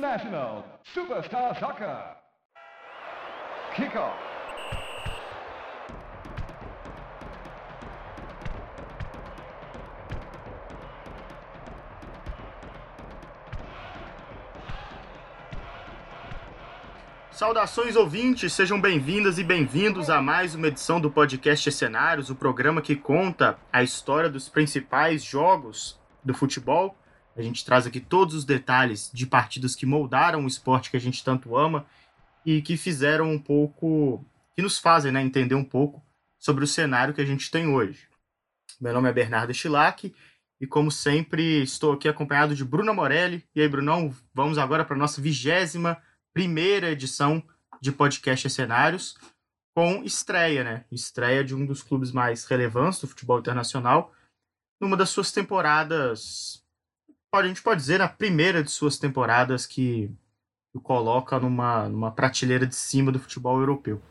International Superstar Soccer. Kickoff. Saudações ouvintes, sejam bem-vindas e bem-vindos a mais uma edição do podcast Cenários, o programa que conta a história dos principais jogos do futebol. A gente traz aqui todos os detalhes de partidas que moldaram o esporte que a gente tanto ama e que fizeram um pouco, que nos fazem né, entender um pouco sobre o cenário que a gente tem hoje. Meu nome é Bernardo Stilac e, como sempre, estou aqui acompanhado de Bruna Morelli. E aí, Brunão, vamos agora para a nossa vigésima primeira edição de podcast Cenários, com estreia, né? Estreia de um dos clubes mais relevantes do futebol internacional, numa das suas temporadas, a gente pode dizer, a primeira de suas temporadas que o coloca numa, numa prateleira de cima do futebol europeu.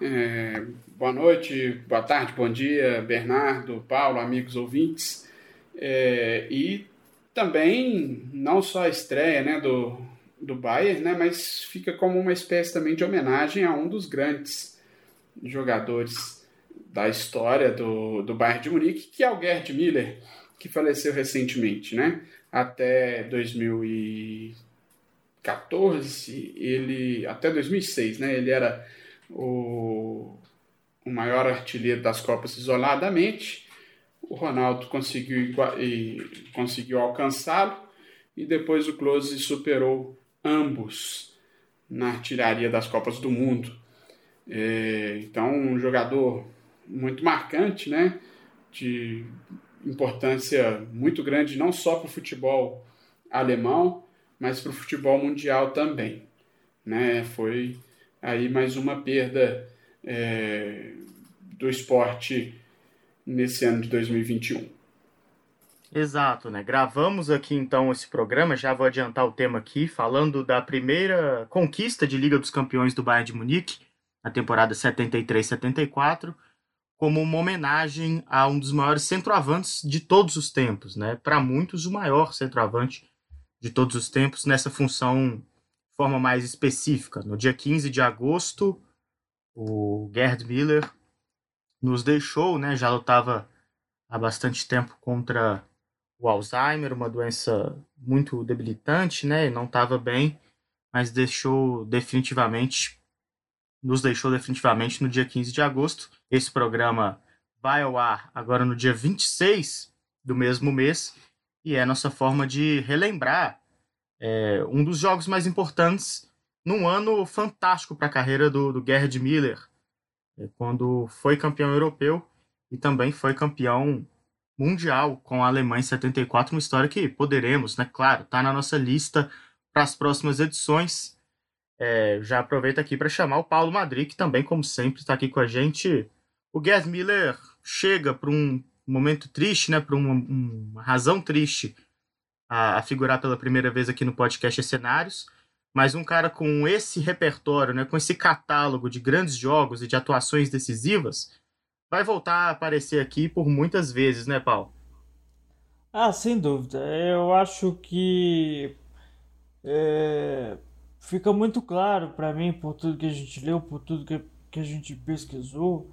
É, boa noite, boa tarde, bom dia, Bernardo, Paulo, amigos ouvintes. É, e também, não só a estreia né, do, do Bayern, né, mas fica como uma espécie também de homenagem a um dos grandes jogadores da história do, do Bayern de Munique, que é o Gerd Miller, que faleceu recentemente, né? Até 2014, ele até 2006, né? Ele era o, o maior artilheiro das Copas isoladamente. O Ronaldo conseguiu, conseguiu alcançá-lo e depois o Close superou ambos na artilharia das Copas do Mundo. É, então, um jogador muito marcante, né? De importância muito grande, não só para o futebol alemão, mas para o futebol mundial também. Né? Foi aí mais uma perda é, do esporte nesse ano de 2021. Exato, né? Gravamos aqui então esse programa, já vou adiantar o tema aqui, falando da primeira conquista de Liga dos Campeões do Bayern de Munique, na temporada 73-74, como uma homenagem a um dos maiores centroavantes de todos os tempos, né? Para muitos, o maior centroavante de todos os tempos nessa função de forma mais específica. No dia 15 de agosto, o Gerd Miller nos deixou, né? Já lutava há bastante tempo contra o Alzheimer, uma doença muito debilitante, né? Não estava bem, mas deixou definitivamente, nos deixou definitivamente no dia 15 de agosto. Esse programa vai ao ar agora no dia 26 do mesmo mês e é nossa forma de relembrar é, um dos jogos mais importantes num ano fantástico para a carreira do, do Gerhard Miller, é, quando foi campeão europeu e também foi campeão mundial com a Alemanha em 74, uma história que poderemos, né? Claro, tá na nossa lista para as próximas edições. É, já aproveito aqui para chamar o Paulo Madrid, que também, como sempre, está aqui com a gente. O Gerd Miller chega para um momento triste, né? Para uma, uma, razão triste a, a, figurar pela primeira vez aqui no podcast Cenários. Mas um cara com esse repertório, né? Com esse catálogo de grandes jogos e de atuações decisivas, vai voltar a aparecer aqui por muitas vezes, né, Paulo? Ah, sem dúvida. Eu acho que é, fica muito claro para mim, por tudo que a gente leu, por tudo que, que a gente pesquisou,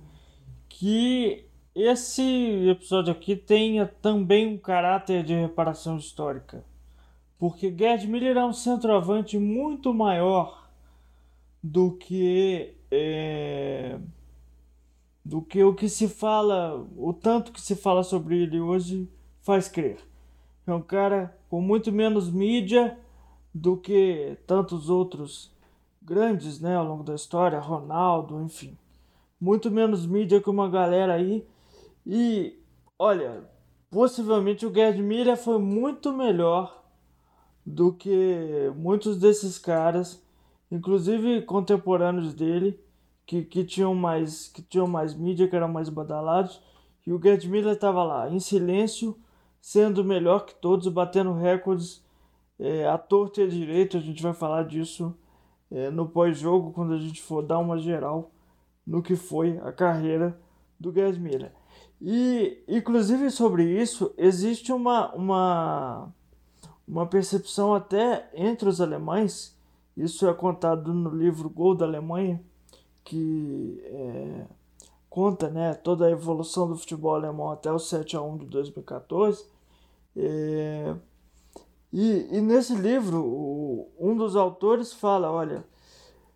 que esse episódio aqui tenha também um caráter de reparação histórica. Porque Gerd Miller é um centroavante muito maior do que. É, do que o que se fala, o tanto que se fala sobre ele hoje faz crer. É um cara com muito menos mídia do que tantos outros grandes, né, ao longo da história, Ronaldo, enfim. Muito menos mídia que uma galera aí. E olha, possivelmente o Gerd Miller foi muito melhor do que muitos desses caras, inclusive contemporâneos dele que, que, tinham mais que tinham mais mídia, que eram mais badalados, e o Gerd Miller estava lá, em silêncio, sendo melhor que todos, batendo recordes é, torta e à direita. A gente vai falar disso é, no pós-jogo, quando a gente for dar uma geral no que foi a carreira do Miller. E, inclusive, sobre isso, existe uma, uma, uma percepção até entre os alemães, isso é contado no livro Gol da Alemanha, que é, conta né, toda a evolução do futebol alemão até o 7 a 1 de 2014. É, e, e nesse livro, o, um dos autores fala: olha,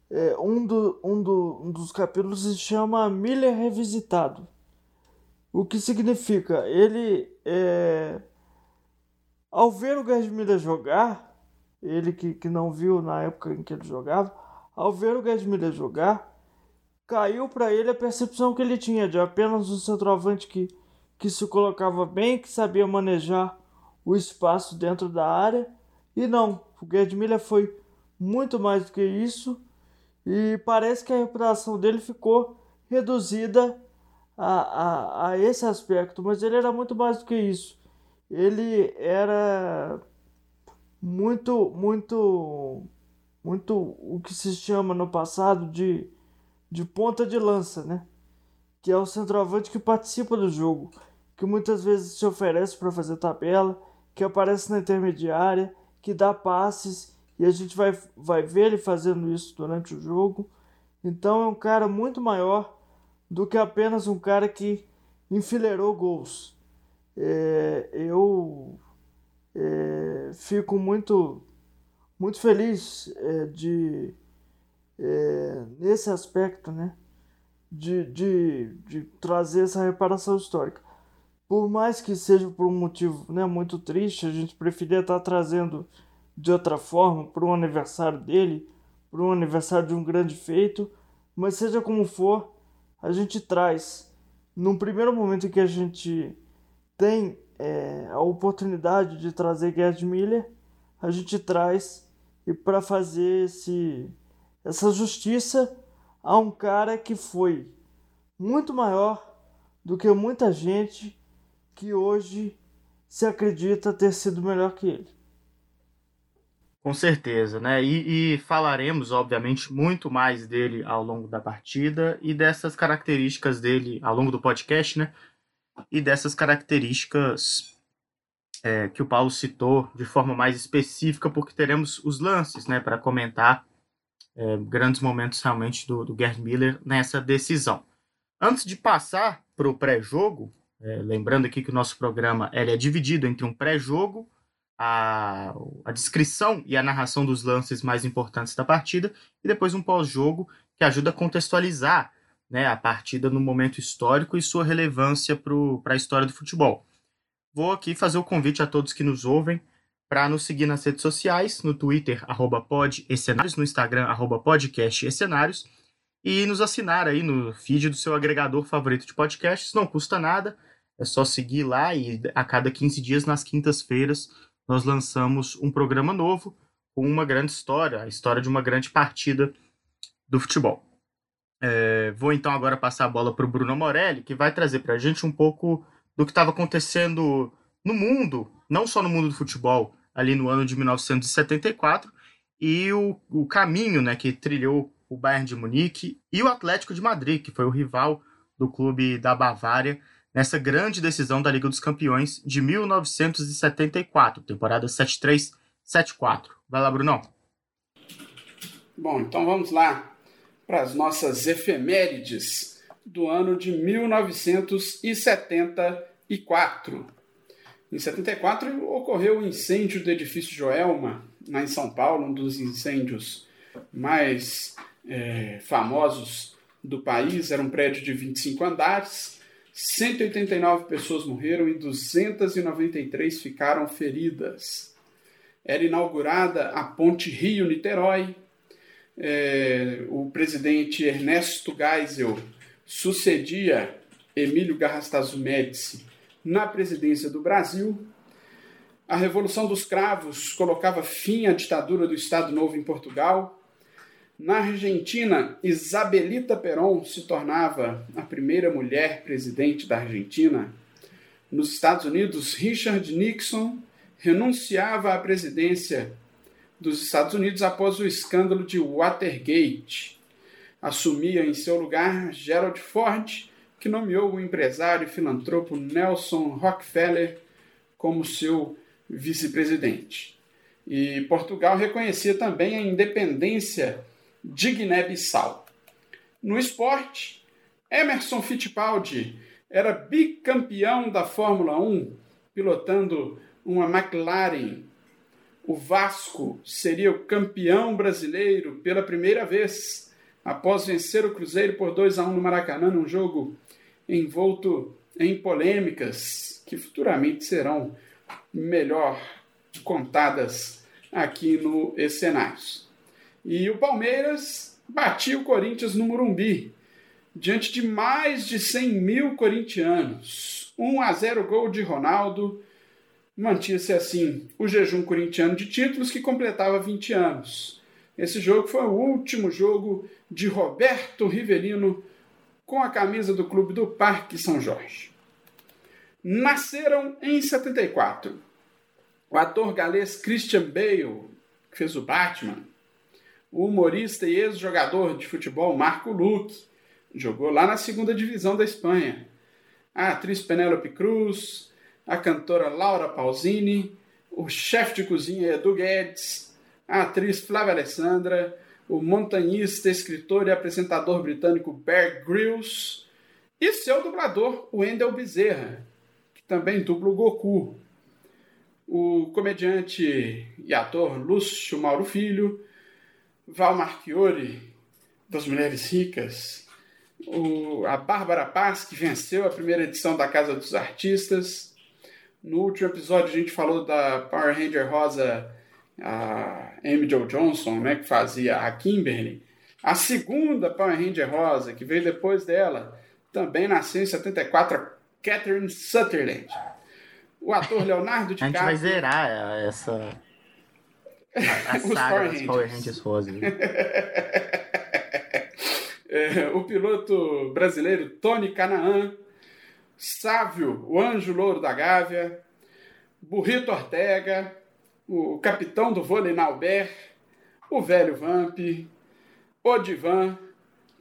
é, um, do, um, do, um dos capítulos se chama Miller Revisitado. O que significa? Ele, é, ao ver o Gerd Miller jogar, ele que, que não viu na época em que ele jogava, ao ver o Gerd Miller jogar, caiu para ele a percepção que ele tinha de apenas um centroavante que, que se colocava bem, que sabia manejar o espaço dentro da área. E não, o Gerd Miller foi muito mais do que isso. E parece que a reputação dele ficou reduzida a, a, a esse aspecto. Mas ele era muito mais do que isso. Ele era muito, muito, muito o que se chama no passado de, de ponta de lança, né? Que é o centroavante que participa do jogo, que muitas vezes se oferece para fazer tabela, que aparece na intermediária, que dá passes e a gente vai, vai ver ele fazendo isso durante o jogo. Então é um cara muito maior do que apenas um cara que enfileirou gols. É, eu é, fico muito, muito feliz é, de é, nesse aspecto, né? De, de, de trazer essa reparação histórica por mais que seja por um motivo né, muito triste, a gente preferia estar trazendo de outra forma, para um aniversário dele, para um aniversário de um grande feito, mas seja como for, a gente traz. Num primeiro momento que a gente tem é, a oportunidade de trazer Gerd Miller, a gente traz e para fazer esse, essa justiça a um cara que foi muito maior do que muita gente que hoje se acredita ter sido melhor que ele. Com certeza, né? E, e, falaremos, obviamente, muito mais dele ao longo da partida e dessas características dele ao longo do podcast, né? E dessas características é, que o Paulo citou de forma mais específica, porque teremos os lances, né? Para comentar é, grandes momentos realmente do, do Gerd Miller nessa decisão. Antes de passar para o pré-jogo, é, lembrando aqui que o nosso programa ele é dividido entre um pré-jogo, a, a descrição e a narração dos lances mais importantes da partida, e depois um pós-jogo que ajuda a contextualizar né, a partida no momento histórico e sua relevância para a história do futebol. Vou aqui fazer o convite a todos que nos ouvem para nos seguir nas redes sociais, no Twitter, arroba no Instagram, arroba e nos assinar aí no feed do seu agregador favorito de podcasts. Não custa nada, é só seguir lá e a cada 15 dias, nas quintas-feiras, nós lançamos um programa novo com uma grande história, a história de uma grande partida do futebol. É, vou então agora passar a bola para o Bruno Morelli, que vai trazer para a gente um pouco do que estava acontecendo no mundo, não só no mundo do futebol, ali no ano de 1974, e o, o caminho né, que trilhou o Bayern de Munique e o Atlético de Madrid, que foi o rival do clube da Bavária nessa grande decisão da Liga dos Campeões de 1974, temporada 73-74. Vai lá, Brunão. Bom, então vamos lá para as nossas efemérides do ano de 1974. Em 74 ocorreu o incêndio do edifício Joelma, lá em São Paulo, um dos incêndios mais é, famosos do país. Era um prédio de 25 andares, 189 pessoas morreram e 293 ficaram feridas. Era inaugurada a Ponte Rio-Niterói. É, o presidente Ernesto Geisel sucedia Emílio Garrastazu Médici na presidência do Brasil. A Revolução dos Cravos colocava fim à ditadura do Estado Novo em Portugal. Na Argentina, Isabelita Perón se tornava a primeira mulher presidente da Argentina. Nos Estados Unidos, Richard Nixon renunciava à presidência dos Estados Unidos após o escândalo de Watergate. Assumia em seu lugar Gerald Ford, que nomeou o empresário e filantropo Nelson Rockefeller como seu vice-presidente. E Portugal reconhecia também a independência de Guiné-Bissau. No esporte, Emerson Fittipaldi era bicampeão da Fórmula 1, pilotando uma McLaren. O Vasco seria o campeão brasileiro pela primeira vez, após vencer o Cruzeiro por 2 a 1 no Maracanã, num jogo envolto em polêmicas que futuramente serão melhor contadas aqui no Escenários. E o Palmeiras batia o Corinthians no Murumbi, diante de mais de 100 mil corintianos. 1 a 0 gol de Ronaldo. Mantinha-se assim o jejum corintiano de títulos que completava 20 anos. Esse jogo foi o último jogo de Roberto Rivelino com a camisa do clube do Parque São Jorge. Nasceram em 74 o ator galês Christian Bale, que fez o Batman, o humorista e ex-jogador de futebol Marco Luque, jogou lá na segunda divisão da Espanha, a atriz Penélope Cruz, a cantora Laura Pausini, o chefe de cozinha Edu Guedes, a atriz Flávia Alessandra, o montanhista, escritor e apresentador britânico Bear Grylls e seu dublador Wendell Bezerra, que também dubla o Goku. O comediante e ator Lúcio Mauro Filho, Val Marchiori, das Mulheres Ricas, o, a Bárbara Paz, que venceu a primeira edição da Casa dos Artistas. No último episódio a gente falou da Power Ranger Rosa a Amy Jo Johnson, né, que fazia a Kimberly. A segunda Power Ranger Rosa, que veio depois dela, também nasceu em 74, a Catherine Sutherland. O ator Leonardo DiCaprio... A gente vai zerar essa... A, a saga das Power Rangers Rosa. é, o piloto brasileiro Tony Canaan, Sávio, o anjo louro da Gávea, Burrito Ortega, o capitão do vôlei Nauber, o velho Vamp, o Divan,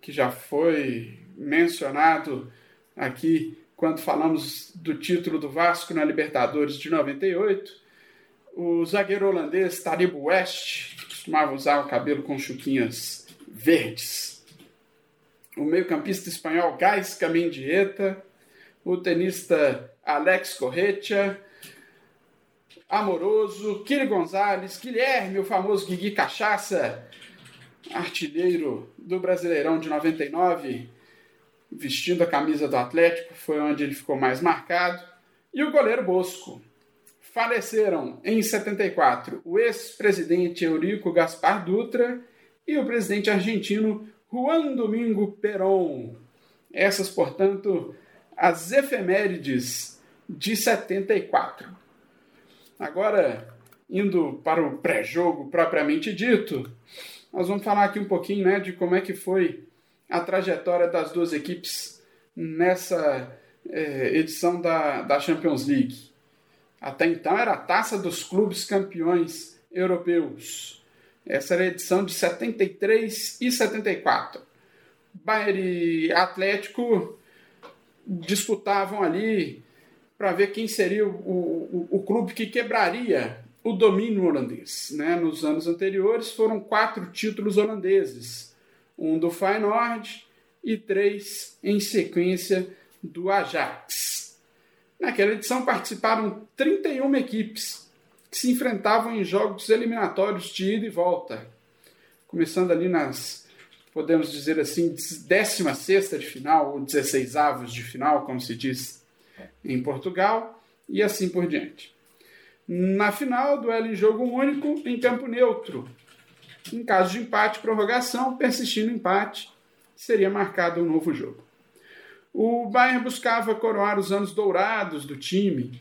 que já foi mencionado aqui quando falamos do título do Vasco na Libertadores de 98, o zagueiro holandês Taribo West, costumava usar o cabelo com chuquinhas verdes, o meio-campista espanhol Gais Camendieta, o tenista Alex Corretia, Amoroso, Kiri Gonzalez, Guilherme, o famoso Guigui Cachaça, artilheiro do Brasileirão de 99, vestindo a camisa do Atlético, foi onde ele ficou mais marcado, e o goleiro Bosco. Faleceram em 74 o ex-presidente Eurico Gaspar Dutra e o presidente argentino Juan Domingo Perón. Essas, portanto, as efemérides de 74. Agora, indo para o pré-jogo propriamente dito, nós vamos falar aqui um pouquinho né, de como é que foi a trajetória das duas equipes nessa é, edição da, da Champions League. Até então era a taça dos clubes campeões europeus. Essa era a edição de 73 e 74. Bayern e Atlético disputavam ali para ver quem seria o, o, o, clube que quebraria o domínio holandês. Né? Nos anos anteriores foram quatro títulos holandeses um do Feyenoord e três em sequência do Ajax. Naquela edição participaram 31 equipes que se enfrentavam em jogos eliminatórios de ida e volta, começando ali nas, podemos dizer assim, 16 de final ou 16 avos de final, como se diz em Portugal, e assim por diante. Na final, duelo em jogo único em campo neutro, em caso de empate, prorrogação, persistindo empate, seria marcado um novo jogo. O Bayern buscava coroar os anos dourados do time.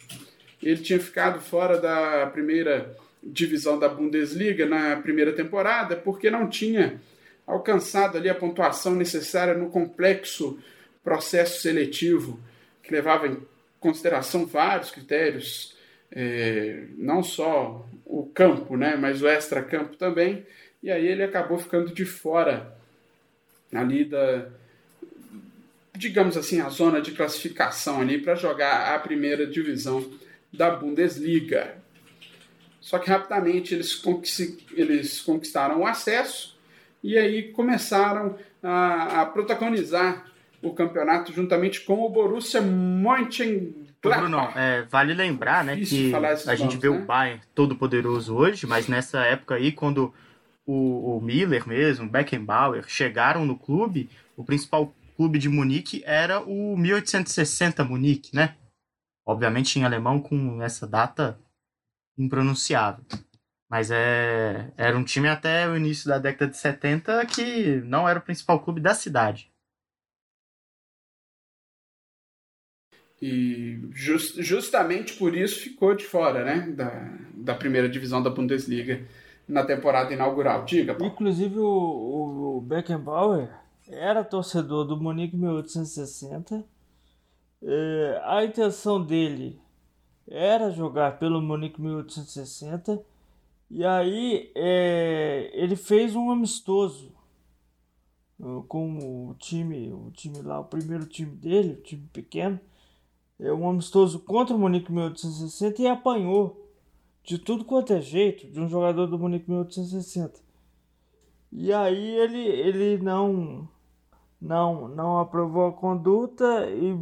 Ele tinha ficado fora da primeira divisão da Bundesliga na primeira temporada porque não tinha alcançado ali a pontuação necessária no complexo processo seletivo que levava em consideração vários critérios, é, não só o campo, né, mas o extra-campo também, e aí ele acabou ficando de fora ali da, digamos assim, a zona de classificação ali para jogar a primeira divisão da Bundesliga. Só que rapidamente eles, eles conquistaram o acesso e aí começaram a, a protagonizar o campeonato juntamente com o Borussia Mönchengladbach. Bruno, é, vale lembrar né, que a gente vê né? o Bayern todo poderoso hoje, mas nessa época aí, quando o, o Miller mesmo, Beckenbauer, chegaram no clube, o principal clube de Munique era o 1860 Munique, né? Obviamente em alemão com essa data impronunciável. Mas é, era um time até o início da década de 70 que não era o principal clube da cidade. E just, justamente por isso ficou de fora né, da, da primeira divisão da Bundesliga na temporada inaugural. Diga, Paulo. Inclusive o, o Beckenbauer era torcedor do Munique 1860. É, a intenção dele era jogar pelo Munique 1860 e aí é, ele fez um amistoso uh, com o time, o time lá, o primeiro time dele, o time pequeno, é um amistoso contra o Munique 1860 e apanhou de tudo quanto é jeito de um jogador do Munique 1860. E aí ele, ele não não não aprovou a conduta e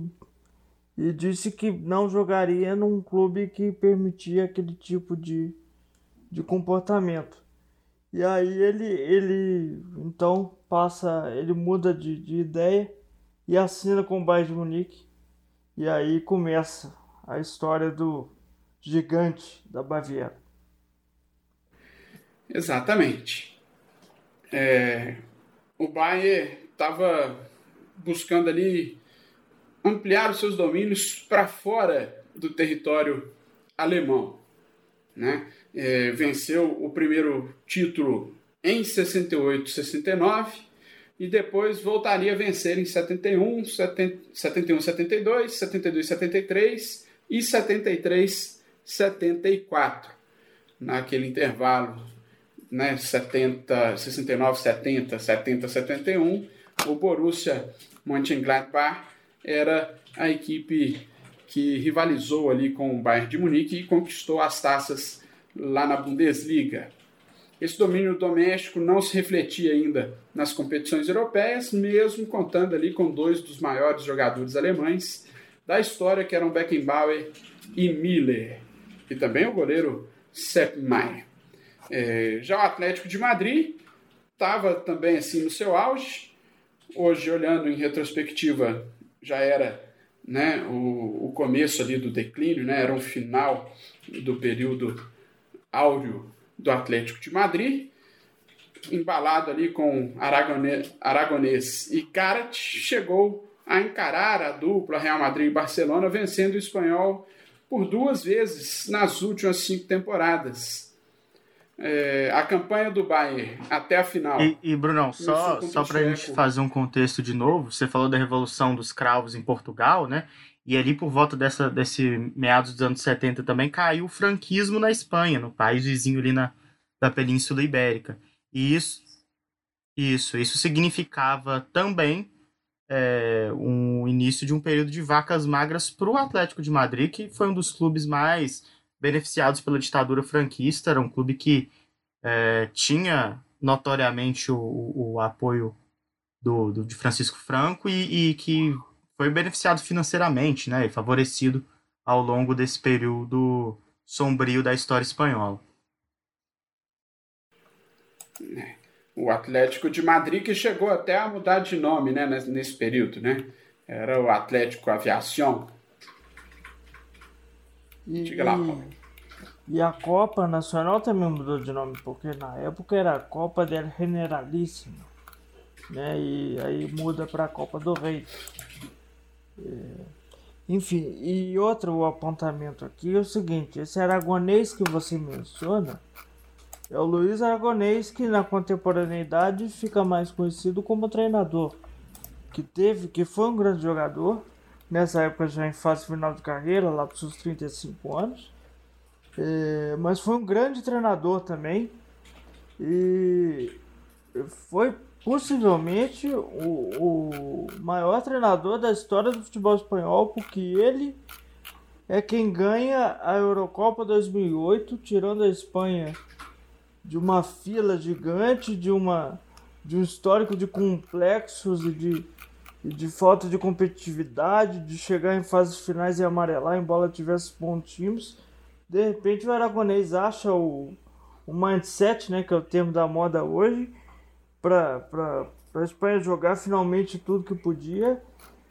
e disse que não jogaria num clube que permitia aquele tipo de, de comportamento. E aí ele, ele então passa, ele muda de, de ideia e assina com o Bayern de Munique. E aí começa a história do gigante da Baviera. Exatamente. É, o Bayern estava buscando ali ampliar os seus domínios para fora do território alemão. Né? É, venceu o primeiro título em 68, 69 e depois voltaria a vencer em 71, 71, 72, 72, 73 e 73, 74. Naquele intervalo, né, 70, 69, 70, 70, 71, o Borussia Mönchengladbach era a equipe que rivalizou ali com o Bayern de Munique e conquistou as taças lá na Bundesliga. Esse domínio doméstico não se refletia ainda nas competições europeias, mesmo contando ali com dois dos maiores jogadores alemães da história, que eram Beckenbauer e Miller, e também o goleiro Sepp Maier. É, já o Atlético de Madrid estava também assim no seu auge. Hoje, olhando em retrospectiva, já era né, o, o começo ali do declínio, né, era o final do período áureo do Atlético de Madrid, embalado ali com Aragonês, Aragonês e Carat, chegou a encarar a dupla Real Madrid e Barcelona, vencendo o espanhol por duas vezes nas últimas cinco temporadas é, a campanha do Bayern até a final. E, e Brunão, só, só para a gente fazer um contexto de novo, você falou da Revolução dos Cravos em Portugal, né? E ali por volta dessa, desse meados dos anos 70 também caiu o franquismo na Espanha, no país vizinho ali na, da Península Ibérica. E isso, isso, isso significava também é, um início de um período de vacas magras para o Atlético de Madrid, que foi um dos clubes mais beneficiados pela ditadura franquista. Era um clube que é, tinha notoriamente o, o, apoio do, do, de Francisco Franco e, e, que foi beneficiado financeiramente, né, e favorecido ao longo desse período sombrio da história espanhola. O Atlético de Madrid que chegou até a mudar de nome, né, nesse período, né? Era o Atlético Aviação, e, Diga lá, Paulo. E a Copa Nacional também mudou de nome, porque na época era a Copa del Generalíssimo, né? E aí muda para a Copa do Rei. É... Enfim, e outro apontamento aqui é o seguinte: esse aragonês que você menciona é o Luiz Aragonês, que na contemporaneidade fica mais conhecido como treinador, que teve, que foi um grande jogador, nessa época já em fase final de carreira, lá para os seus 35 anos. É, mas foi um grande treinador também. E foi possivelmente o, o maior treinador da história do futebol espanhol, porque ele é quem ganha a Eurocopa 2008, tirando a Espanha de uma fila gigante, de uma de um histórico de complexos e de, de falta de competitividade, de chegar em fases finais e amarelar, embora tivesse bons times. De repente o Aragonês acha o, o mindset, né, que é o termo da moda hoje, para a Espanha jogar finalmente tudo que podia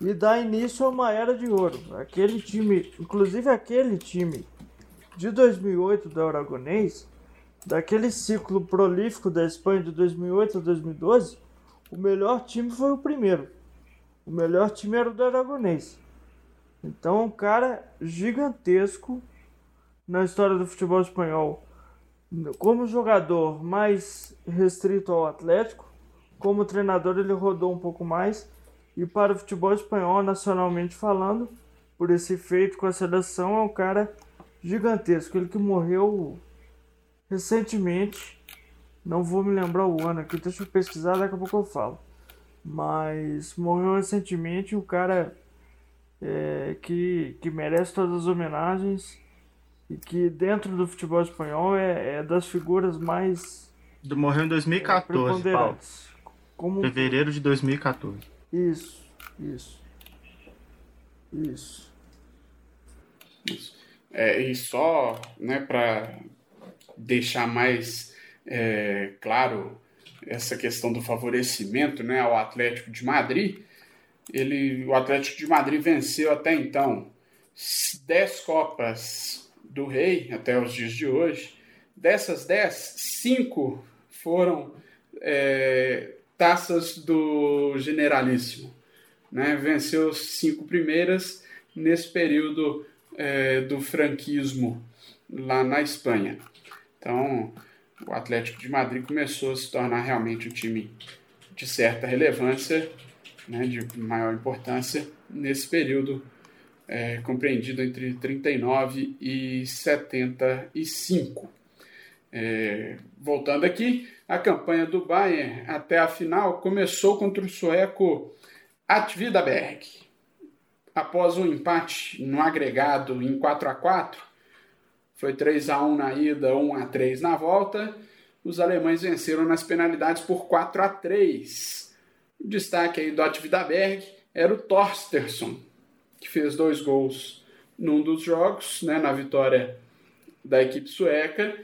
e dar início a uma era de ouro. Aquele time, inclusive aquele time de 2008 do Aragonês, daquele ciclo prolífico da Espanha de 2008 a 2012, o melhor time foi o primeiro. O melhor time era o do Aragonês. Então, um cara gigantesco na história do futebol espanhol. Como jogador mais restrito ao Atlético, como treinador ele rodou um pouco mais. E para o futebol espanhol, nacionalmente falando, por esse feito com a seleção, é um cara gigantesco. Ele que morreu recentemente, não vou me lembrar o ano aqui, deixa eu pesquisar, daqui a pouco eu falo. Mas morreu recentemente um cara é, que, que merece todas as homenagens e que dentro do futebol espanhol é, é das figuras mais. Morreu em 2014, é, Paulo. Como... Fevereiro de 2014. Isso, isso. Isso. Isso. É, e só, né, para deixar mais é, claro essa questão do favorecimento né, ao Atlético de Madrid, ele, o Atlético de Madrid venceu até então 10 Copas do Rei até os dias de hoje. Dessas 10, 5 foram é, taças do Generalíssimo. Né? Venceu as cinco primeiras nesse período é, do franquismo lá na Espanha. Então, o Atlético de Madrid começou a se tornar realmente um time de certa relevância, né, de maior importância, nesse período é, compreendido entre 39 e 75. É, voltando aqui, a campanha do Bayern até a final começou contra o sueco Atvidaberg. Após um empate no agregado em 4 a 4 foi 3 a 1 na ida, 1 a 3 na volta. Os alemães venceram nas penalidades por 4 a 3. O destaque aí do Atvidaberg era o Torstersson, que fez dois gols num dos jogos, né, na vitória da equipe sueca,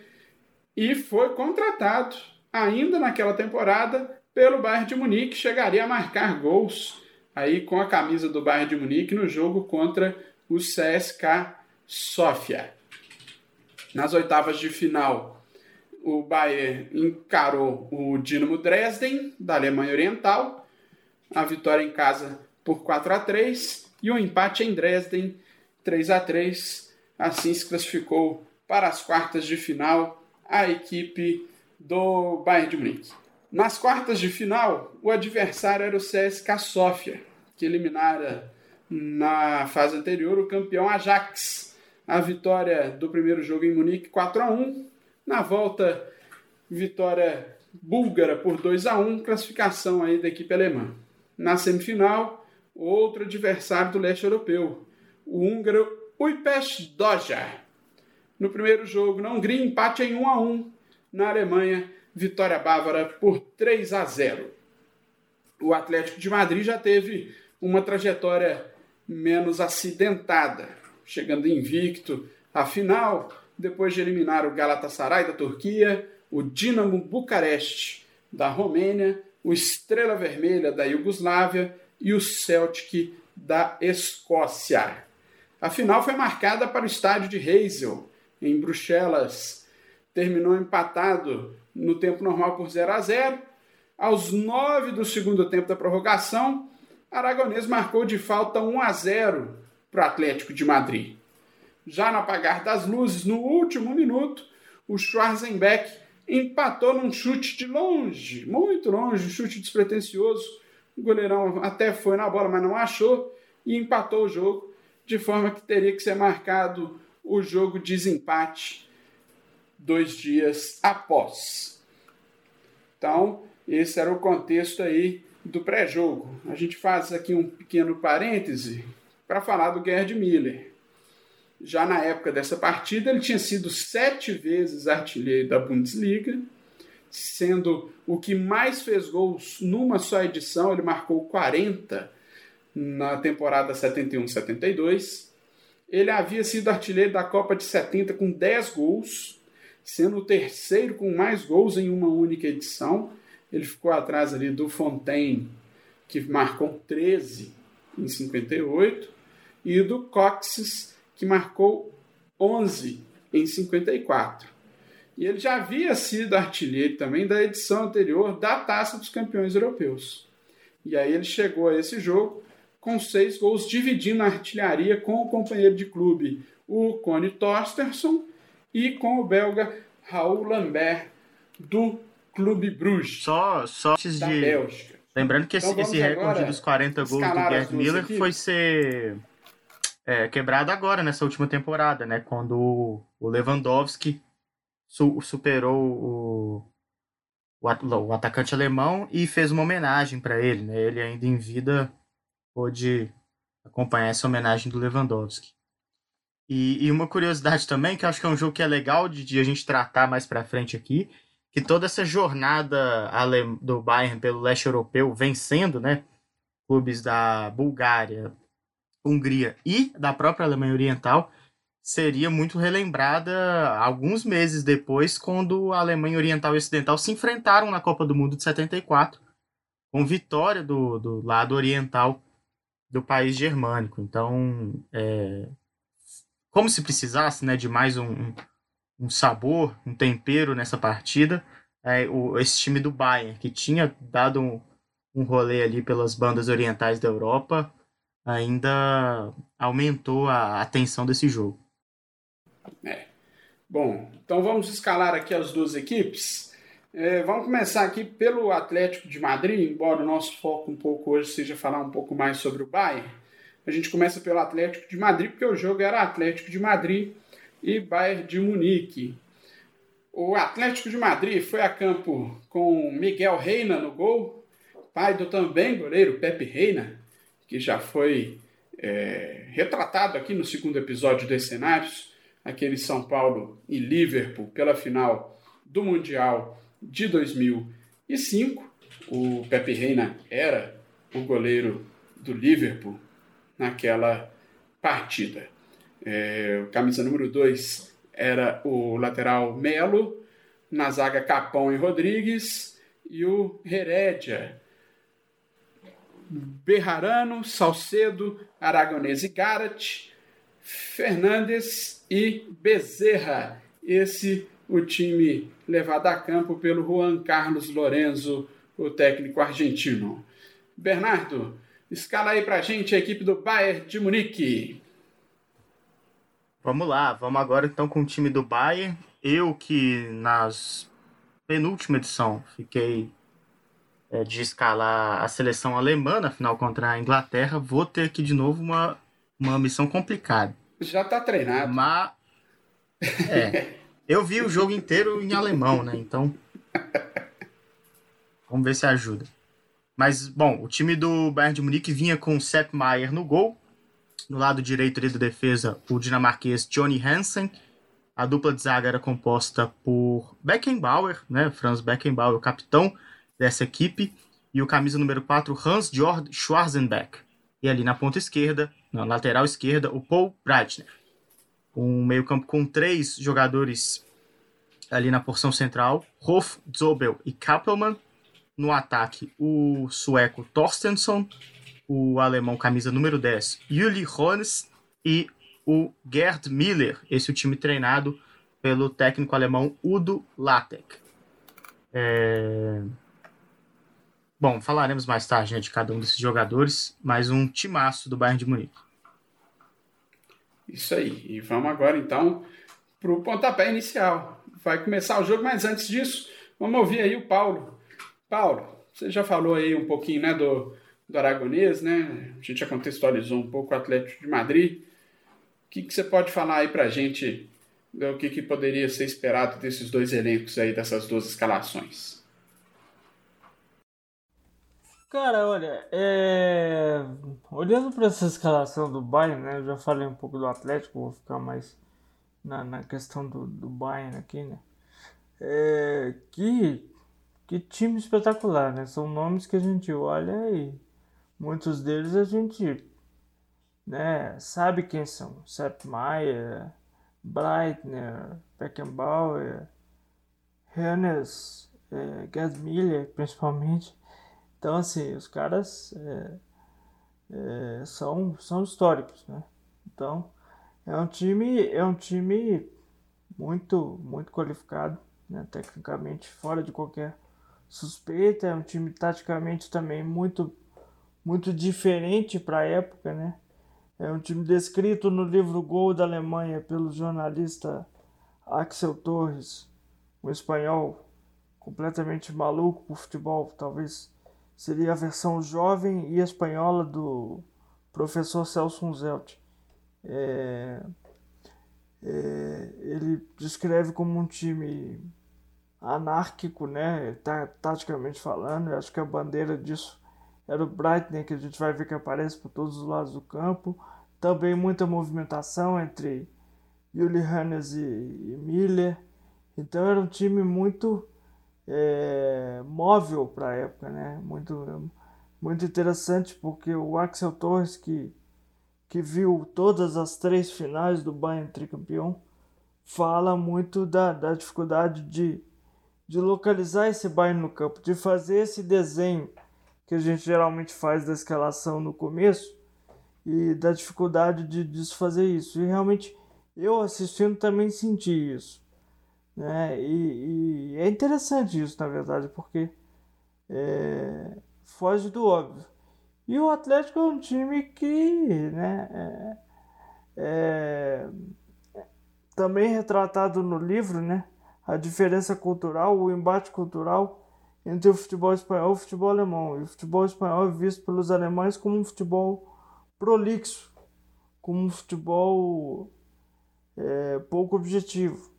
e foi contratado ainda naquela temporada pelo Bayern de Munique, chegaria a marcar gols aí com a camisa do Bayern de Munique no jogo contra o CSK Sofia. Nas oitavas de final, o Bayern encarou o Dinamo Dresden, da Alemanha Oriental. A vitória em casa por 4 a 3 e o um empate em Dresden, 3 a 3 Assim se classificou para as quartas de final a equipe do Bayern de Munique. Nas quartas de final, o adversário era o CSKA Sofia, que eliminara na fase anterior o campeão Ajax a vitória do primeiro jogo em Munique 4 a 1 na volta vitória búlgara por 2 a 1 classificação aí da equipe alemã. Na semifinal, outro adversário do leste europeu, o húngaro Újpest Dózsa. No primeiro jogo, na Hungria, empate em 1 a 1 na Alemanha, vitória bávara por 3 a 0. O Atlético de Madrid já teve uma trajetória menos acidentada chegando invicto à final, depois de eliminar o Galatasaray da Turquia, o Dinamo Bucareste da Romênia, o Estrela Vermelha da Iugoslávia e o Celtic da Escócia. A final foi marcada para o estádio de Heysel, em Bruxelas. Terminou empatado no tempo normal por 0 a 0. Aos 9 do segundo tempo da prorrogação, Aragonês marcou de falta 1 a 0 para o Atlético de Madrid. Já no apagar das luzes, no último minuto, o Schwarzenbeck empatou num chute de longe, muito longe, um chute despretensioso. O goleirão até foi na bola, mas não achou e empatou o jogo, de forma que teria que ser marcado o jogo de desempate dois dias após. Então, esse era o contexto aí do pré-jogo. A gente faz aqui um pequeno parêntese para falar do Gerd Miller. já na época dessa partida, ele tinha sido sete vezes artilheiro da Bundesliga, sendo o que mais fez gols numa só edição, ele marcou 40 na temporada 71-72. Ele havia sido artilheiro da Copa de 70 com 10 gols, sendo o terceiro com mais gols em uma única edição. Ele ficou atrás ali do Fontaine, que marcou 13 em 58, e do Coxes, que marcou 11 em 54. E ele já havia sido artilheiro também da edição anterior da Taça dos Campeões Europeus. E aí ele chegou a esse jogo com seis gols, dividindo a artilharia com o companheiro de clube, o Cone Torstensson, e com o belga Raul Lambert, do Clube Bruges. Só, só antes de. Bélgica. Lembrando que esse, Então esse vamos recorde dos 40 gols do Gerd Miller foi ser é, quebrado agora, nessa última temporada, né? Quando o- Lewandowski su- superou o, o, at- o atacante alemão e fez uma homenagem para ele, né? Ele ainda em vida pôde acompanhar essa homenagem do Lewandowski. E, e uma curiosidade também, que eu acho que é um jogo que é legal de, de a gente tratar mais pra frente aqui, que toda essa jornada do Bayern pelo leste europeu, vencendo, né, clubes da Bulgária, Hungria e da própria Alemanha Oriental, seria muito relembrada alguns meses depois, quando a Alemanha Oriental e Ocidental se enfrentaram na Copa do Mundo de 74, com vitória do, do lado oriental do país germânico. Então, é, como se precisasse né, de mais um, um- sabor, um tempero nessa partida, é, o, esse time do Bayern, que tinha dado um, um rolê ali pelas bandas orientais da Europa, ainda aumentou a atenção desse jogo. Bom, então vamos escalar aqui as duas equipes. É, vamos começar aqui pelo Atlético de Madrid, embora o nosso foco um pouco hoje seja falar um pouco mais sobre o Bayern. A gente começa pelo Atlético de Madrid, porque o jogo era Atlético de Madrid e Bayern de Munique. O Atlético de Madrid foi a campo com Miguel Reina no gol, pai do também goleiro Pepe Reina, que já foi é, retratado aqui no segundo episódio dos cenários, aquele São Paulo e Liverpool pela final do Mundial de 2005. O Pepe Reina era o goleiro do Liverpool naquela partida. É, o camisa número 2 era o lateral Melo, na zaga Capão e Rodrigues, e o Herédia. Berrarano, Salcedo, Aragonês e Garat, Fernandes e Bezerra. Esse o time levado a campo pelo Juan Carlos Lorenzo, o técnico argentino. Bernardo, escala aí pra gente a equipe do Bayern de Munique. Vamos lá, vamos agora então com o time do Bayern. Eu que nas penúltima edição fiquei é, de escalar a seleção alemã na final contra a Inglaterra, vou ter aqui de novo uma, uma missão complicada. Já tá treinado. Mas é, eu vi o jogo inteiro em alemão, né? Então vamos ver se ajuda. Mas bom, o time do Bayern de Munique vinha com Sepp Maier no gol, no lado direito ali da defesa, o dinamarquês Johnny Hansen. A dupla de zaga era composta por Beckenbauer, né? Franz Beckenbauer, o capitão dessa equipe, e o camisa número 4, Hans Jord Schwarzenbeck. E ali na ponta esquerda, na lateral esquerda, o Paul Breitner. Um meio-campo com três jogadores ali na porção central, Hof, Zobel e Kappelmann. No ataque, o sueco Torstensson, o alemão camisa número 10, Juli Hones e o Gerd Miller, esse é o time treinado pelo técnico alemão Udo Lattek. É... Bom, falaremos mais tarde né, de cada um desses jogadores, mas um timaço do Bayern de Munique. Isso aí. E vamos agora então para o pontapé inicial. Vai começar o jogo, mas antes disso, vamos ouvir aí o Paulo. Paulo, você já falou aí um pouquinho né, do, do Aragonês, né? A gente já contextualizou um pouco o Atlético de Madrid. O que, que você pode falar aí para a gente do que, que poderia ser esperado desses dois elencos aí, dessas duas escalações? Cara, olha, é... olhando para essa escalação do Bayern, né? Eu já falei um pouco do Atlético, vou ficar mais na, na questão do, do Bayern aqui, né? É... Que, que time espetacular, né? São nomes que a gente olha e muitos deles a gente né, sabe quem são. Sepp Maier, Breitner, Beckenbauer, Hannes, é, principalmente. Então, assim, os caras é, é, são, são históricos, né? Então, é um time, é um time muito, muito qualificado, né? tecnicamente, fora de qualquer suspeita. É um time taticamente também muito, muito diferente para a época, né? É um time descrito no livro Gol da Alemanha pelo jornalista Axel Torres, um espanhol completamente maluco por futebol, talvez seria a versão jovem e espanhola do professor Celso Zelt. É, é, ele descreve como um time anárquico, né, tá, taticamente falando, eu acho que a bandeira disso era o Breitner, que a gente vai ver que aparece por todos os lados do campo. Também muita movimentação entre Juli Hannes e, e Miller. Então era um time muito é, móvel para a época, né? Muito, muito interessante porque o Axel Torres, que, que viu todas as três finais do Bayern tricampeão, fala muito da, da dificuldade de, de localizar esse Bayern no campo, de fazer esse desenho que a gente geralmente faz da escalação no começo e da dificuldade de desfazer isso. E realmente eu assistindo também senti isso. Né? E, e é interessante isso, na verdade, porque é, foge do óbvio. E o Atlético é um time que né, é, é, também retratado no livro, né, a diferença cultural, o embate cultural entre o futebol espanhol e o futebol alemão. E o futebol espanhol é visto pelos alemães como um futebol prolixo, como um futebol é, pouco objetivo.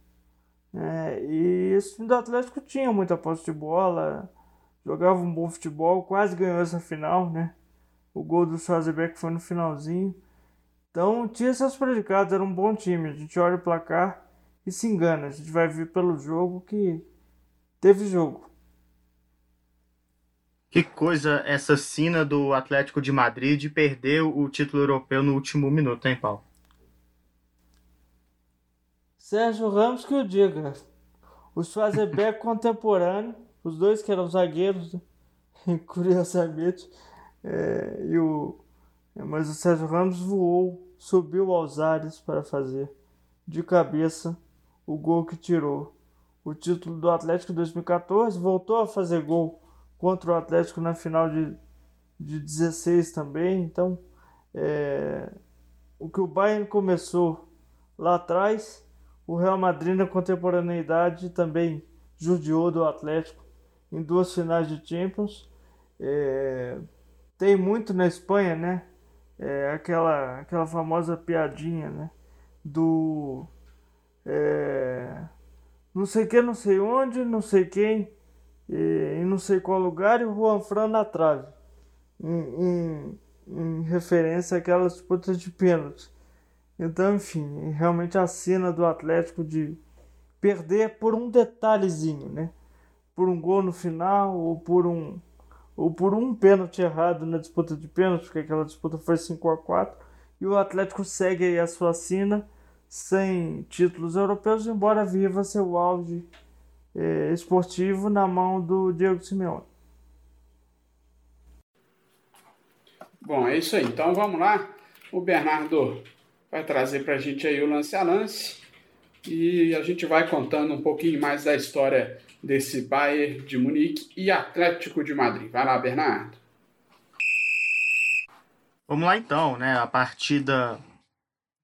É, e esse time do Atlético tinha muita posse de bola, jogava um bom futebol, quase ganhou essa final, né? O gol do Schwarzenbeck foi no finalzinho. Então tinha seus predicados, era um bom time. A gente olha o placar e se engana. A gente vai ver pelo jogo que teve jogo. Que coisa essa sina do Atlético de Madrid de perder o título europeu no último minuto, hein, Paulo? Sérgio Ramos que o diga. O Schwarzenbeck contemporâneo, os dois que eram zagueiros, curiosamente, é, e o, mas o Sérgio Ramos voou, subiu aos ares para fazer de cabeça o gol que tirou o título do Atlético em 2014, voltou a fazer gol contra o Atlético na final de, de 16 também. Então, é, o que o Bayern começou lá atrás, o Real Madrid na contemporaneidade também judiou do Atlético em duas finais de Champions. É, tem muito na Espanha, né? É, aquela, aquela famosa piadinha, né? Do. É, não sei que, não sei onde, não sei quem em não sei qual lugar e o Juan Fran na trave. Em, em, em referência àquelas disputas de pênalti. Então, enfim, realmente a cena do Atlético de perder por um detalhezinho, né? Por um gol no final ou por um ou por um pênalti errado na disputa de pênalti, porque aquela disputa foi 5 a 4 e o Atlético segue aí a sua sina sem títulos europeus, embora viva seu auge eh, esportivo na mão do Diego Simeone. Bom, é isso aí. Então vamos lá. O Bernardo vai trazer para a gente aí o lance a lance e a gente vai contando um pouquinho mais da história desse Bayern de Munique e Atlético de Madrid. Vai lá, Bernardo. Vamos lá então, né? A partida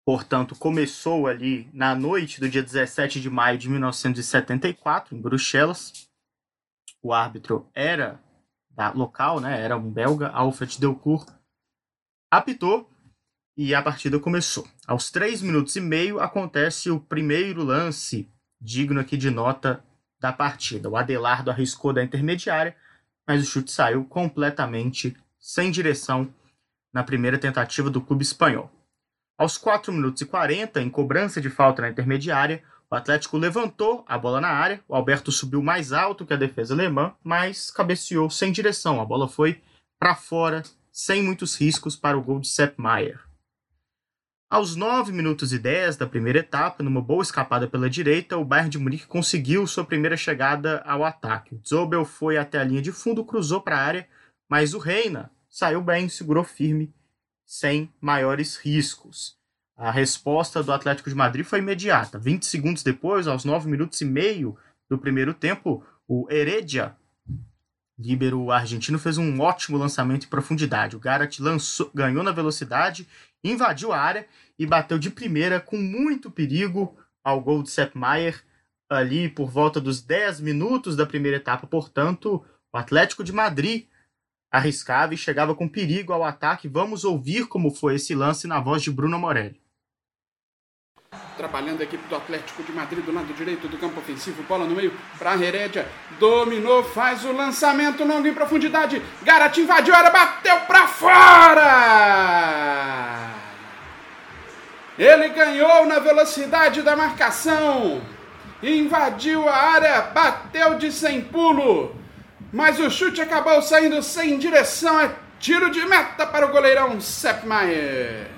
portanto, começou ali na noite do dia 17 de maio de 1974, em Bruxelas. O árbitro era da local, né? Era um belga, Alfred Delcourt. Apitou e a partida começou. Aos três minutos e meio acontece o primeiro lance digno aqui de nota da partida. O Adelardo arriscou da intermediária, mas o chute saiu completamente sem direção na primeira tentativa do clube espanhol. Aos 4 minutos e 40, em cobrança de falta na intermediária, o Atlético levantou a bola na área, o Alberto subiu mais alto que a defesa alemã, mas cabeceou sem direção. A bola foi para fora, sem muitos riscos para o gol de Sepp Maier. Aos 9 minutos e 10 da primeira etapa, numa boa escapada pela direita, o Bayern de Munique conseguiu sua primeira chegada ao ataque. Zobel foi até a linha de fundo, cruzou para a área, mas o Reina saiu bem, segurou firme, sem maiores riscos. A resposta do Atlético de Madrid foi imediata. 20 segundos depois, aos 9 minutos e meio do primeiro tempo, o Heredia, líbero argentino, fez um ótimo lançamento em profundidade. O Garat lançou, ganhou na velocidade, invadiu a área e bateu de primeira com muito perigo ao gol de Sepp Maier ali por volta dos 10 minutos da primeira etapa. Portanto, o Atlético de Madrid arriscava e chegava com perigo ao ataque. Vamos ouvir como foi esse lance na voz de Bruno Morelli. Trabalhando a equipe do Atlético de Madrid do lado direito do campo ofensivo, bola no meio para Herédia, dominou, faz o lançamento longo em profundidade. Garat invadiu a área, bateu para fora! Ele ganhou na velocidade da marcação, invadiu a área, bateu de sem pulo, mas o chute acabou saindo sem direção. É tiro de meta para o goleirão Sepp Maier.